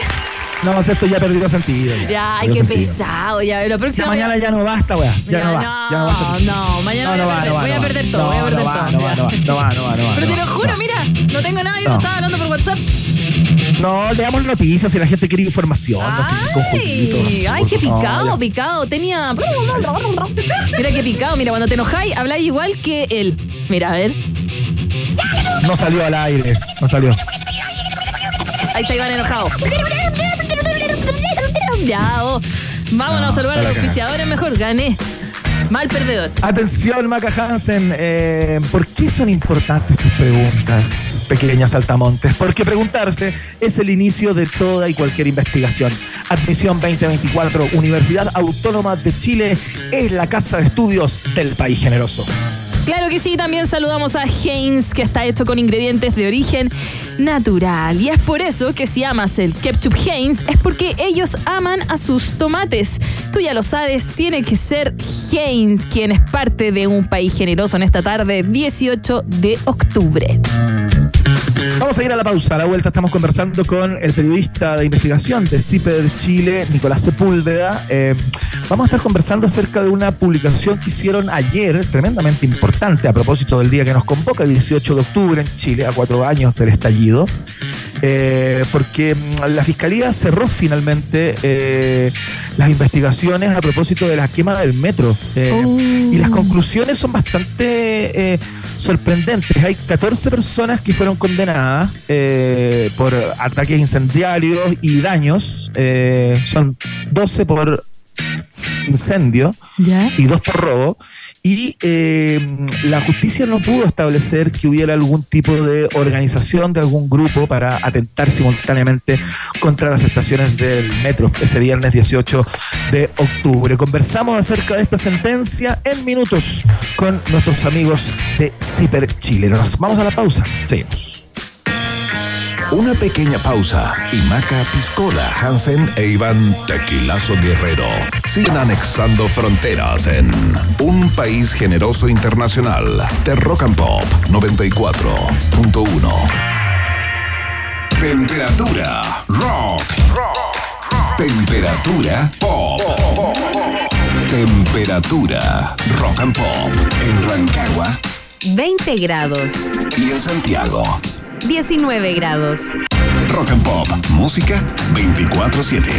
No, esto ya perdió sentido. Ya, Ya, ay, qué sentido. pesado. Ya, la Ya próxima. mañana ya no basta, weá. Ya, no va. Ya no basta. no, mañana No, no voy, a perder, no voy no a perder todo, No, voy a perder no va, todo. no va, ya. no va, no va, no va, no Pero no te lo no juro, mira, no tengo nada, yo No. te estaba hablando por WhatsApp. No, le damos noticias si la gente quiere información. Ay, ay, qué. No, picado, ya. picado. Tenía. Mira qué picado. Mira, cuando te enojáis, habláis igual que él. Mira, a ver. No salió al aire. No salió. Ahí está Iván enojado. Ya, oh. Vámonos a saludar a los la auspiciadores mejor. Gané. Mal perdedor. Atención, Maca Hansen. eh, ¿Por qué son importantes tus preguntas, pequeñas altamontes? Porque preguntarse es el inicio de toda y cualquier investigación. Admisión 2024, Universidad Autónoma de Chile es la casa de estudios del país generoso. Claro que sí, también saludamos a Heinz, que está hecho con ingredientes de origen natural. Y es por eso que si amas el ketchup Heinz, es porque ellos aman a sus tomates. Tú ya lo sabes, tiene que ser Heinz quien es parte de un país generoso en esta tarde, 18 de octubre. Vamos a ir a la pausa. A la vuelta estamos conversando con el periodista de investigación de CIPER Chile, Nicolás Sepúlveda. Eh, vamos a estar conversando acerca de una publicación que hicieron ayer, tremendamente importante, a propósito del día que nos convoca, el 18 de octubre en Chile, a cuatro años del estallido. Eh, porque mm, la Fiscalía cerró finalmente eh, las investigaciones a propósito de la quema del metro. Eh, Y las conclusiones son bastante sorprendentes. Hay 14 personas que fueron condenadas eh, por ataques incendiarios y daños. Eh, son 12 por incendio ¿Ya? y dos por robo. Y eh, la justicia no pudo establecer que hubiera algún tipo de organización de algún grupo para atentar simultáneamente contra las estaciones del metro ese viernes 18 de octubre. Conversamos acerca de esta sentencia en minutos con nuestros amigos de Ciper Chile. Nos vamos a la pausa. Seguimos. Una pequeña pausa y Maca Piscola, Hansen e Iván Tequilazo Guerrero siguen anexando fronteras en un país generoso internacional de Rock and Pop 94.1. Temperatura rock. Temperatura pop. Temperatura rock and pop en Rancagua 20 grados. y en Santiago. 19 grados. Rock and Pop, música 24/7.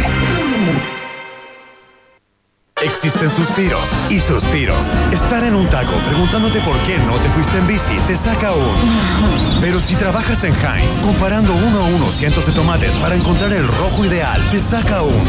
Existen suspiros y suspiros. Estar en un taco preguntándote por qué no te fuiste en bici te saca un. Pero si trabajas en Heinz, comparando uno a uno cientos de tomates para encontrar el rojo ideal, te saca un.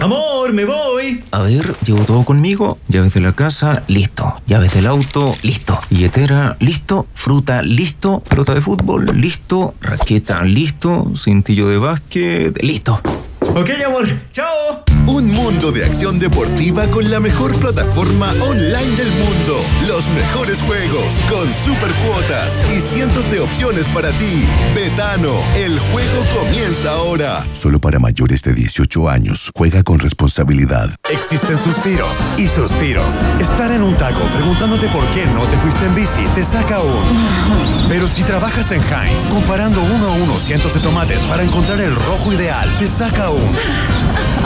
Amor, me voy. A ver, llevo todo conmigo. Llaves de la casa, listo. Llaves del auto, listo. Billetera, listo. Fruta, listo. Pelota de fútbol, listo. Raqueta, listo. Cintillo de básquet, listo. Ok, amor. Chao. Un mundo de acción deportiva con la mejor plataforma online del mundo. Los mejores juegos con super cuotas y cientos de opciones para ti. Betano, el juego comienza ahora. Solo para mayores de 18 años. Juega con responsabilidad. Existen suspiros y suspiros. Estar en un taco preguntándote por qué no te fuiste en bici te saca un. <laughs> Pero si trabajas en Heinz, comparando uno a uno cientos de tomates para encontrar el rojo ideal, te saca un. <laughs>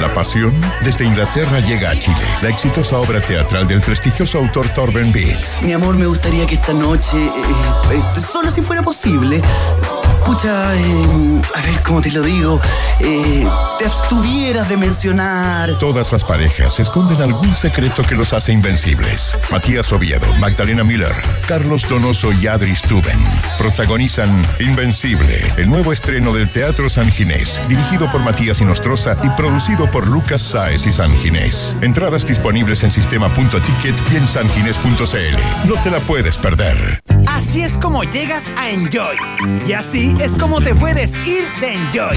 la pasión. Desde Inglaterra llega a Chile la exitosa obra teatral del prestigioso autor Torben Beats. Mi amor, me gustaría que esta noche, eh, eh, solo si fuera posible, escucha, eh, a ver cómo te lo digo, eh, te abstuvieras de mencionar. Todas las parejas esconden algún secreto que los hace invencibles. Matías Oviedo, Magdalena Miller, Carlos Donoso y Adri Stuben protagonizan Invencible, el nuevo estreno del Teatro San Ginés, dirigido por Matías Inostroza y producido por Lucas Sáez y San Ginés. Entradas disponibles en sistema.ticket y en sanginés.cl. No te la puedes perder. Así es como llegas a Enjoy. Y así es como te puedes ir de Enjoy.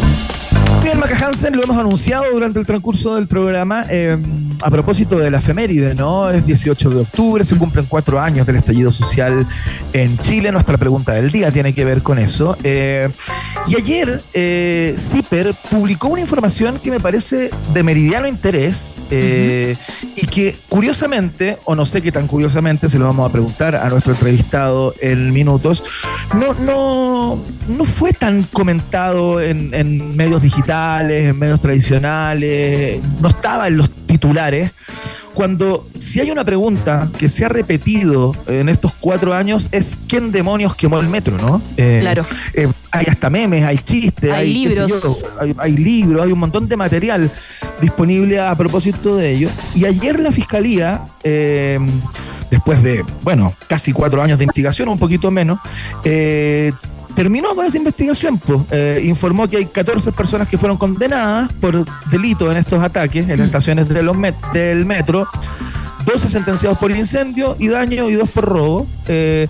Bien, Maca Hansen, lo hemos anunciado durante el transcurso del programa eh, a propósito de la efeméride, ¿no? Es 18 de octubre, se cumplen cuatro años del estallido social en Chile. Nuestra pregunta del día tiene que ver con eso. Eh, y ayer, eh, CIPER publicó una información que me parece de meridiano interés eh, y que curiosamente, o no sé qué tan curiosamente, se lo vamos a preguntar a nuestro entrevistado en minutos, no, no, no fue tan comentado en, en medios digitales, en medios tradicionales, no estaba en los titulares. Cuando si hay una pregunta que se ha repetido en estos cuatro años es ¿quién demonios quemó el metro? ¿no? Eh, Claro. eh, hay hasta memes, hay chistes, Hay libros. yo, hay, hay libros, hay un montón de material disponible a propósito de ello. Y ayer la fiscalía, eh, después de, bueno, casi cuatro años de investigación, un poquito menos, eh, terminó con esa investigación. pues. Eh, informó que hay 14 personas que fueron condenadas por delitos en estos ataques en las estaciones de los met- del metro. 12 sentenciados por incendio y daño y dos por robo. Eh,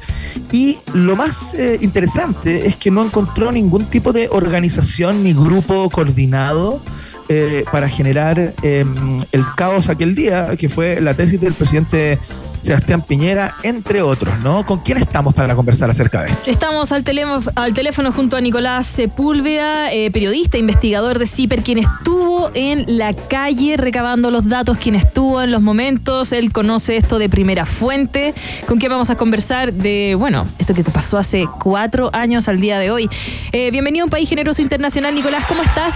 y lo más eh, interesante es que no encontró ningún tipo de organización ni grupo coordinado eh, para generar eh, el caos aquel día, que fue la tesis del presidente Sebastián Piñera, entre otros, ¿no? ¿Con quién estamos para conversar acerca de esto? Estamos al, teléfono, al teléfono junto a Nicolás Sepúlveda, eh, periodista, investigador de CIPER, quien estuvo en la calle recabando los datos, quien estuvo en los momentos, él conoce esto de primera fuente, con quien vamos a conversar de, bueno, esto que pasó hace cuatro años al día de hoy. Eh, bienvenido a un país generoso internacional, Nicolás, ¿cómo estás?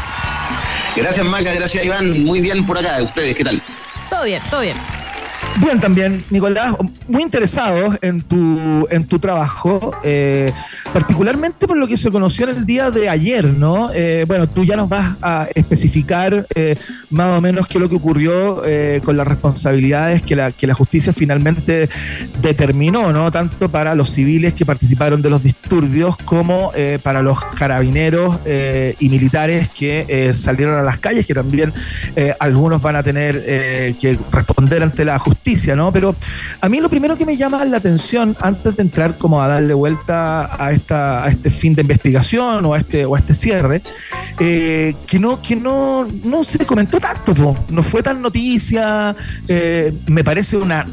Gracias Maca, gracias Iván, muy bien por acá, ustedes, ¿qué tal? Todo bien, todo bien. Bien también, Nicolás, muy interesados en tu, en tu trabajo, eh, particularmente por lo que se conoció en el día de ayer, ¿no? Eh, bueno, tú ya nos vas a especificar eh, más o menos qué es lo que ocurrió eh, con las responsabilidades que la, que la justicia finalmente determinó, ¿no? Tanto para los civiles que participaron de los disturbios como eh, para los carabineros eh, y militares que salieron a las calles, que también algunos van a tener que responder ante la justicia, ¿no? Pero a mí lo primero que me llama la atención, antes de entrar como a darle vuelta a, esta, a este fin de investigación o a este, o a este cierre, eh, que no, que no, no se comentó tanto, no fue tan noticia, eh, me parece una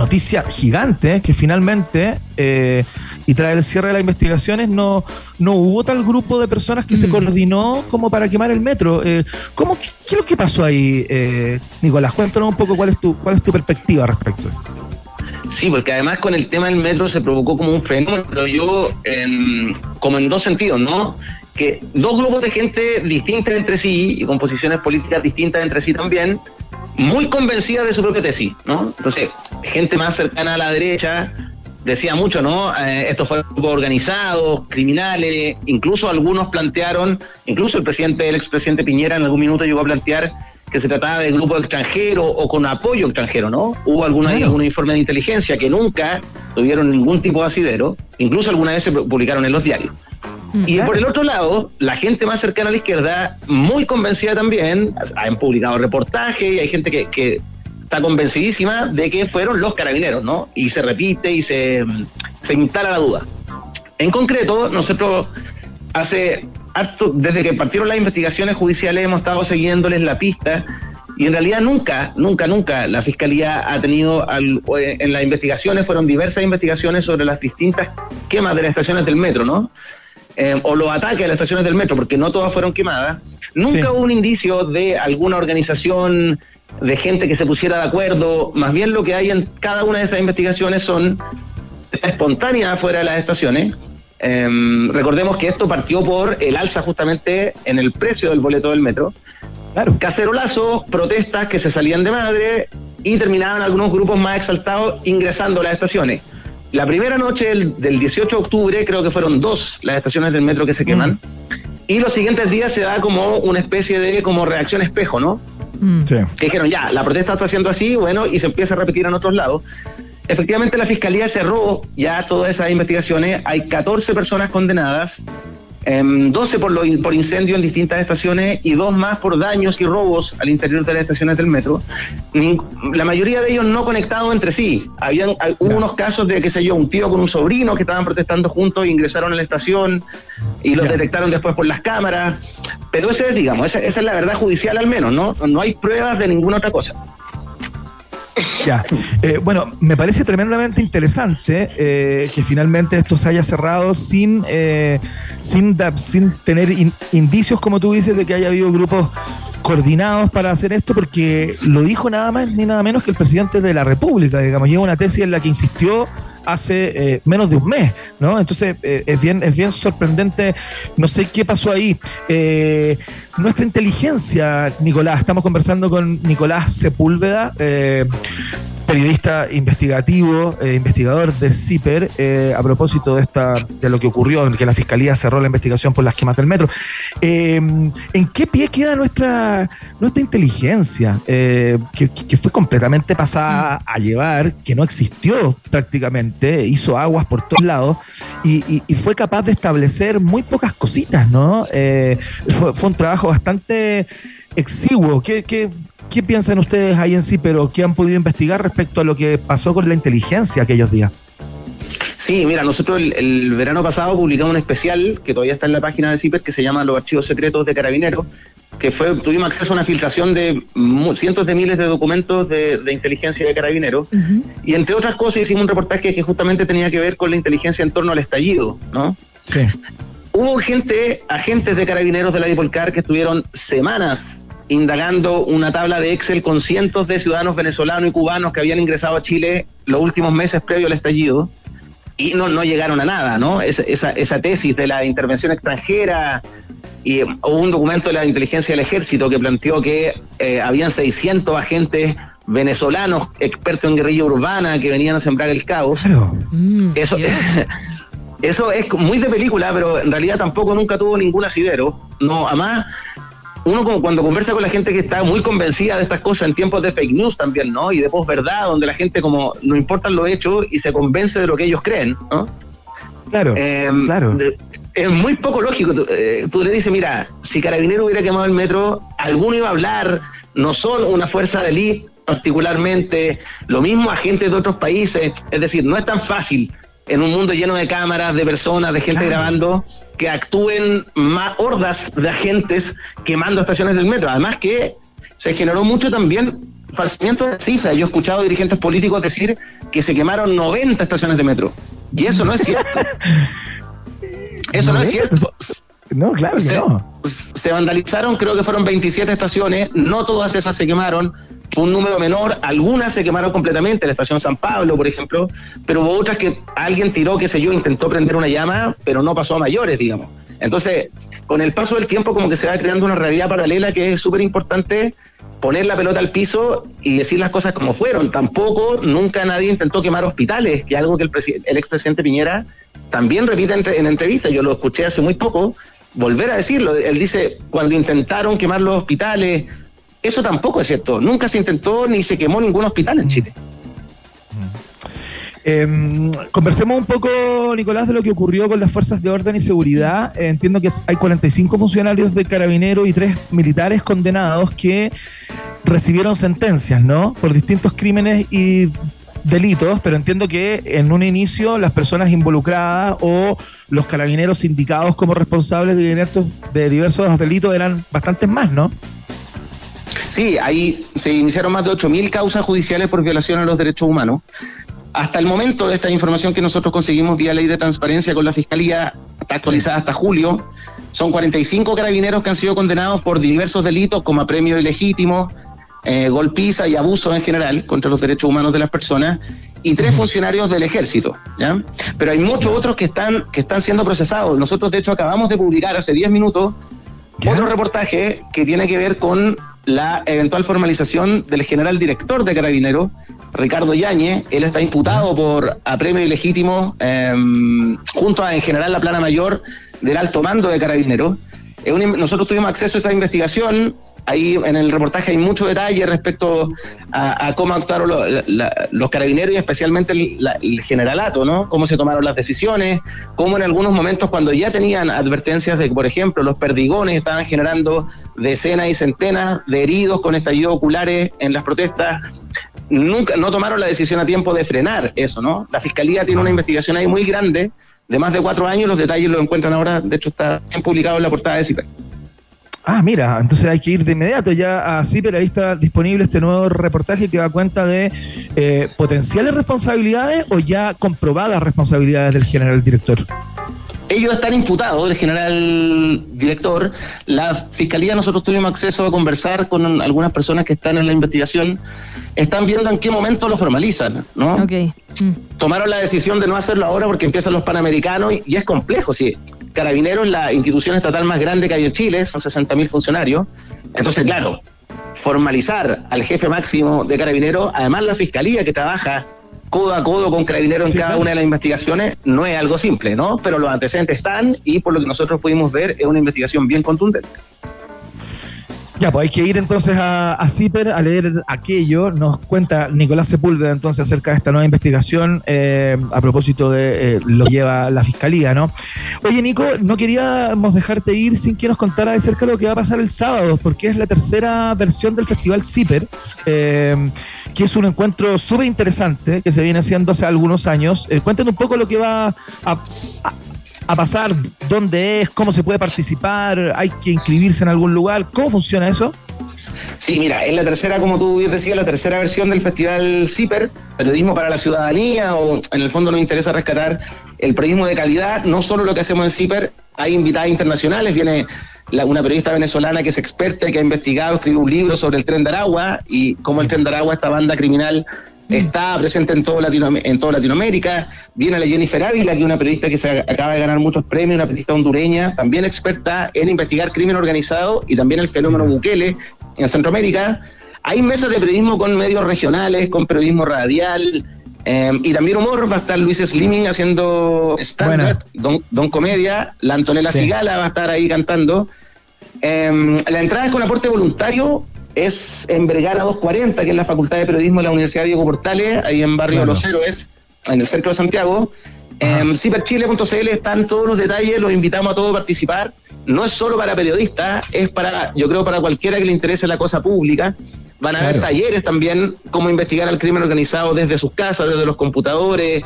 noticia gigante que finalmente eh, y tras el cierre de las investigaciones no, no hubo tal grupo de personas que se coordinó como para quemar el metro. Eh, ¿cómo, qué, qué es lo que pasó ahí, eh, Nicolás? Cuéntanos un poco cuál es tu, cuál es tu perspectiva respecto a esto. Sí, porque además con el tema del metro se provocó como un fenómeno, pero yo, en- como en dos sentidos, ¿no? Que dos grupos de gente distintas entre sí y con posiciones políticas distintas entre sí también, muy convencida de su propia tesis, ¿no? Entonces, gente más cercana a la derecha decía mucho, ¿no? Eh, estos fueron grupos organizados, criminales, incluso algunos plantearon, incluso el presidente, el expresidente Piñera en algún minuto llegó a plantear que se trataba de grupos extranjeros o con apoyo extranjero, ¿no? Hubo alguna, Claro. algún informe de inteligencia que nunca tuvieron ningún tipo de asidero, incluso alguna vez se publicaron en los diarios. Y por el otro lado, la gente más cercana a la izquierda, muy convencida también, han publicado reportajes y hay gente que, que está convencidísima de que fueron los carabineros, ¿no? Y se repite y se, se instala la duda. En concreto, nosotros hace harto, desde que partieron las investigaciones judiciales hemos estado siguiéndoles la pista y en realidad nunca, nunca, nunca la Fiscalía ha tenido, al- en las investigaciones fueron diversas investigaciones sobre las distintas quemas de las estaciones del metro, ¿no? Eh, o los ataques a las estaciones del metro, porque no todas fueron quemadas. Nunca Sí. hubo un indicio de alguna organización, de gente que se pusiera de acuerdo. Más bien lo que hay en cada una de esas investigaciones son espontáneas fuera de las estaciones. Em, recordemos que esto partió por el alza justamente en el precio del boleto del metro. Claro. Cacerolazos, protestas que se salían de madre y terminaban algunos grupos más exaltados ingresando a las estaciones. La primera noche del, del 18 de octubre creo que fueron dos las estaciones del metro que se queman. Y los siguientes días se da como una especie de como reacción espejo, ¿no? Sí. que dijeron, ya, la protesta está haciendo así, bueno, y se empieza a repetir en otros lados. Efectivamente, la fiscalía cerró ya todas esas investigaciones. Hay 14 personas condenadas, 12 por, lo, por incendio en distintas estaciones y dos más por daños y robos al interior de las estaciones del metro. La mayoría de ellos no conectados entre sí. Habían, hay- hubo unos casos de, qué sé yo, un tío con un sobrino que estaban protestando juntos e ingresaron a la estación y los detectaron después por las cámaras. Pero ese es, digamos, esa, esa es la verdad judicial al menos, ¿no? No hay pruebas de ninguna otra cosa. <laughs> Ya. Eh, bueno, me parece tremendamente interesante eh, que finalmente esto se haya cerrado sin, eh, sin, sin tener in- indicios, como tú dices, de que haya habido grupos coordinados para hacer esto, porque lo dijo nada más ni nada menos que el presidente de la República, digamos, lleva una tesis en la que insistió hace eh, menos de un mes, ¿no? Entonces es bien es bien sorprendente, no sé qué pasó ahí. Nuestra inteligencia, Nicolás, estamos conversando con Nicolás Sepúlveda, eh, periodista investigativo, eh, investigador de CIPER, eh, a propósito de esta de lo que ocurrió, en que la fiscalía cerró la investigación por las quemas del metro. Eh, ¿En qué pie queda nuestra nuestra inteligencia, que, fue completamente pasada a llevar, que no existió prácticamente, hizo aguas por todos lados y, fue capaz de establecer muy pocas cositas, ¿no? Fue un trabajo bastante exiguo. ¿Qué, qué, qué piensan ustedes ahí en sí, pero qué han podido investigar respecto a lo que pasó con la inteligencia aquellos días? Sí, mira, nosotros el, el verano pasado publicamos un especial que todavía está en la página de CIPER que se llama Los Archivos Secretos de Carabineros, que fue tuvimos acceso a una filtración de cientos de miles de documentos de, de inteligencia de Carabineros y entre otras cosas hicimos un reportaje que justamente tenía que ver con la inteligencia en torno al estallido, ¿no? Sí. Hubo gente, agentes de Carabineros de la Dipolcar que estuvieron semanas indagando una tabla de Excel con cientos de ciudadanos venezolanos y cubanos que habían ingresado a Chile los últimos meses previo al estallido y no, no llegaron a nada, ¿no? Esa, esa, esa tesis de la intervención extranjera y eh, hubo un documento de la inteligencia del ejército que planteó que eh, habían 600 agentes venezolanos expertos en guerrilla urbana que venían a sembrar el caos. Eso, <laughs> eso es muy de película, pero en realidad tampoco nunca tuvo ningún asidero. No, además, uno como cuando conversa con la gente que está muy convencida de estas cosas en tiempos de fake news también, ¿no? Y de posverdad, donde la gente como no importan los hechos y se convence de lo que ellos creen, ¿no? Claro, claro. Es muy poco lógico. Tú, eh, tú le dices, mira, si Carabinero hubiera quemado el metro, alguno iba a hablar, no son una fuerza de élite particularmente, lo mismo agentes de otros países, es decir, no es tan fácil en un mundo lleno de cámaras, de personas, de gente grabando, que actúen más hordas de agentes quemando estaciones del metro. Además que se generó mucho también falsamiento de cifras. Yo he escuchado dirigentes políticos decir que se quemaron 90 estaciones de metro. Y eso no es cierto. <laughs> Eso no es cierto. No, claro que se, no. se vandalizaron, creo que fueron 27 estaciones, no todas esas se quemaron, fue un número menor, algunas se quemaron completamente, la estación San Pablo, por ejemplo, pero hubo otras que alguien tiró, qué sé yo, intentó prender una llama, pero no pasó a mayores, digamos. Entonces, con el paso del tiempo como que se va creando una realidad paralela que es súper importante poner la pelota al piso y decir las cosas como fueron. Tampoco, nunca nadie intentó quemar hospitales, que es algo que el, el expresidente Piñera también repite entre- en entrevistas, yo lo escuché hace muy poco, volver a decirlo. Él dice, cuando intentaron quemar los hospitales, eso tampoco es cierto. Nunca se intentó ni se quemó ningún hospital en Chile. Eh, conversemos un poco, Nicolás, de lo que ocurrió con las fuerzas de orden y seguridad. Eh, entiendo que hay 45 funcionarios de Carabineros y tres militares condenados que recibieron sentencias, ¿no? Por distintos crímenes y delitos, pero entiendo que en un inicio las personas involucradas o los carabineros indicados como responsables de diversos, de diversos delitos eran bastantes más, ¿no? Sí, ahí se iniciaron más de 8.000 causas judiciales por violación a los derechos humanos. Hasta el momento, esta información que nosotros conseguimos vía ley de transparencia con la Fiscalía, está actualizada hasta julio, son 45 carabineros que han sido condenados por diversos delitos como apremio ilegítimo, eh, golpiza y abuso en general contra los derechos humanos de las personas y tres funcionarios del ejército. ¿ya? Pero hay muchos otros que están, que están siendo procesados. Nosotros, de hecho, acabamos de publicar hace 10 minutos otro reportaje que tiene que ver con la eventual formalización del general director de Carabineros, Ricardo Yáñez. Él está imputado por apremio ilegítimo eh, junto a, en general, la plana mayor del alto mando de Carabineros. Nosotros tuvimos acceso a esa investigación. Ahí en el reportaje hay mucho detalle respecto a, a cómo actuaron lo- la- la- los carabineros y especialmente el, la- el generalato, ¿no? Cómo se tomaron las decisiones, cómo en algunos momentos cuando ya tenían advertencias de que, por ejemplo, los perdigones estaban generando decenas y centenas de heridos con estallidos oculares en las protestas, nunca no tomaron la decisión a tiempo de frenar eso, ¿no? La fiscalía tiene una investigación ahí muy grande de más de cuatro años, los detalles los encuentran ahora, de hecho está bien publicado en la portada de CIPER. Ah, mira, entonces hay que ir de inmediato ya a CIPER, ahí está disponible este nuevo reportaje que da cuenta de eh, potenciales responsabilidades o ya comprobadas responsabilidades del general director. Ellos están imputados, el general director. La fiscalía, nosotros tuvimos acceso a conversar con algunas personas que están en la investigación. Están viendo en qué momento lo formalizan, ¿no? Mm. Tomaron la decisión de no hacerlo ahora porque empiezan los panamericanos y, y es complejo, sí. Carabineros, la institución estatal más grande que hay en Chile, son 60.000 funcionarios. Entonces, claro, formalizar al jefe máximo de Carabineros, además la fiscalía que trabaja codo a codo con Carabineros en Sí, cada claro. una de las investigaciones, no es algo simple, ¿no? Pero los antecedentes están y por lo que nosotros pudimos ver es una investigación bien contundente. Ya, pues hay que ir entonces a, a CIPER a leer aquello. Nos cuenta Nicolás Sepúlveda entonces acerca de esta nueva investigación eh, a propósito de eh, lo que lleva la fiscalía, ¿no? Oye, Nico, no queríamos dejarte ir sin que nos contara de cerca lo que va a pasar el sábado, porque es la tercera versión del Festival CIPER, eh, que es un encuentro súper interesante que se viene haciendo hace algunos años. Cuéntanos un poco lo que va a, a- a pasar, dónde es, cómo se puede participar, hay que inscribirse en algún lugar, ¿cómo funciona eso? Sí, mira, es la tercera, como tú bien decías, la tercera versión del Festival CIPER, Periodismo para la Ciudadanía, o en el fondo nos interesa rescatar el periodismo de calidad, no solo lo que hacemos en CIPER, hay invitadas internacionales, viene una periodista venezolana que es experta, que ha investigado, escribió un libro sobre el tren de Aragua y cómo el tren de Aragua, esta banda criminal, está presente en todo, Latinoam- en toda Latinoamérica. Viene la Jennifer Ávila, que es una periodista que se acaba de ganar muchos premios, una periodista hondureña, también experta en investigar crimen organizado y también el fenómeno Bukele en Centroamérica. Hay mesas de periodismo con medios regionales, con periodismo radial. eh, y también humor, va a estar Luis Slimming haciendo stand-up, don, don Comedia, la Antonella Sí. Sigala va a estar ahí cantando. Em, la entrada es con aporte voluntario, es en Vergara 240, que es la Facultad de Periodismo de la Universidad Diego Portales, ahí en Barrio Claro. Los Héroes, en el centro de Santiago. En ciperchile.cl están todos los detalles, los invitamos a todos a participar. No es solo para periodistas, es para, yo creo, para cualquiera que le interese la cosa pública. Van a haber Claro. talleres también, cómo investigar al crimen organizado desde sus casas, desde los computadores.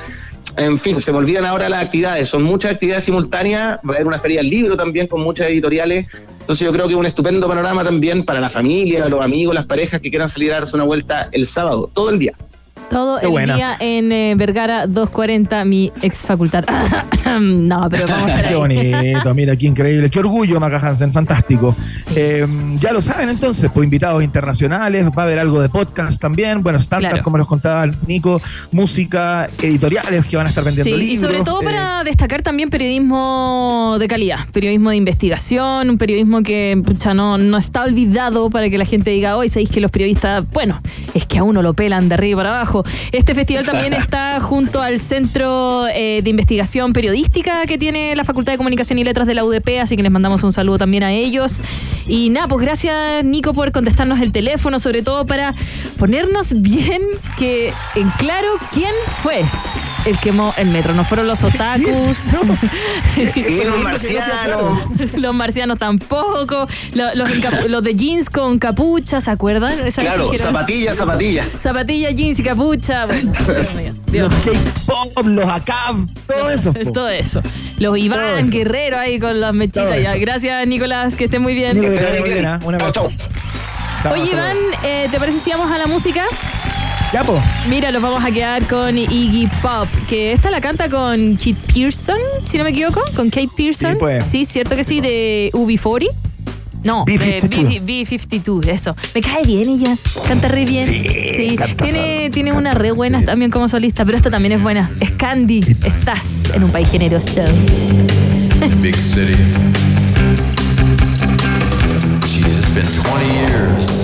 En fin, se me olvidan ahora las actividades. Son muchas actividades simultáneas. Va a haber una feria del libro también con muchas editoriales. Entonces yo creo que es un estupendo panorama también para la familia, los amigos, las parejas que quieran salir a darse una vuelta el sábado, todo el día. Todo Qué el buena. día en eh, Vergara 240, mi ex facultad. <laughs> no, pero vamos a estar <laughs> Qué ahí. bonito, mira, qué increíble. Qué orgullo, Maca Hansen, fantástico. Eh, ya lo saben entonces, pues invitados internacionales, va a haber algo de podcast también, bueno, Claro. como nos contaba Nico, música, editoriales que van a estar vendiendo Sí, y libros. sobre todo eh, para destacar también periodismo de calidad, periodismo de investigación, un periodismo que pucha, no, no está olvidado para que la gente diga, hoy sabéis que los periodistas, bueno, es que a uno lo pelan de arriba para abajo. Este festival también <laughs> está junto al Centro eh, de Investigación Periodística que tiene la Facultad de Comunicación y Letras de la UDP, así que les mandamos un saludo también a ellos. Y nada, pues gracias Nico por contestarnos el teléfono, sobre todo para ponernos bien que en claro quién fue el que quemó el metro. No fueron los otakus. <laughs> <laughs> Los marcianos. los marcianos tampoco. Lo- Los, los de jeans con capucha, ¿se acuerdan? Esa Claro, dijeron- zapatilla, zapatilla. Zapatilla, jeans y capucha. Bueno, <laughs> Dios mío. Dios Los K-pop, los ACAB, todo eso. po. Todo eso. Los Iván eso. Guerrero ahí con las mechitas. Ya. Gracias, Nicolás, que esté muy bien. Nico, que esté muy bien. ¿ah? Un Chao, abrazo. chao. Chao, Oye, Iván, eh, ¿te parece si vamos a la música? Ya, pues. Mira, los vamos a quedar con Iggy Pop, que esta la canta con Kate Pearson, si no me equivoco, con Kate Pearson. Sí, pues. Sí, cierto que sí, de UB40. No, B52. de B- B52, eso. Me cae bien ella, canta re bien. Sí, canta tiene, solo, tiene canta una re buena bien. también como solista, pero esta también es buena. Es Candy, estás en un país generoso. Big city. It's been 20 years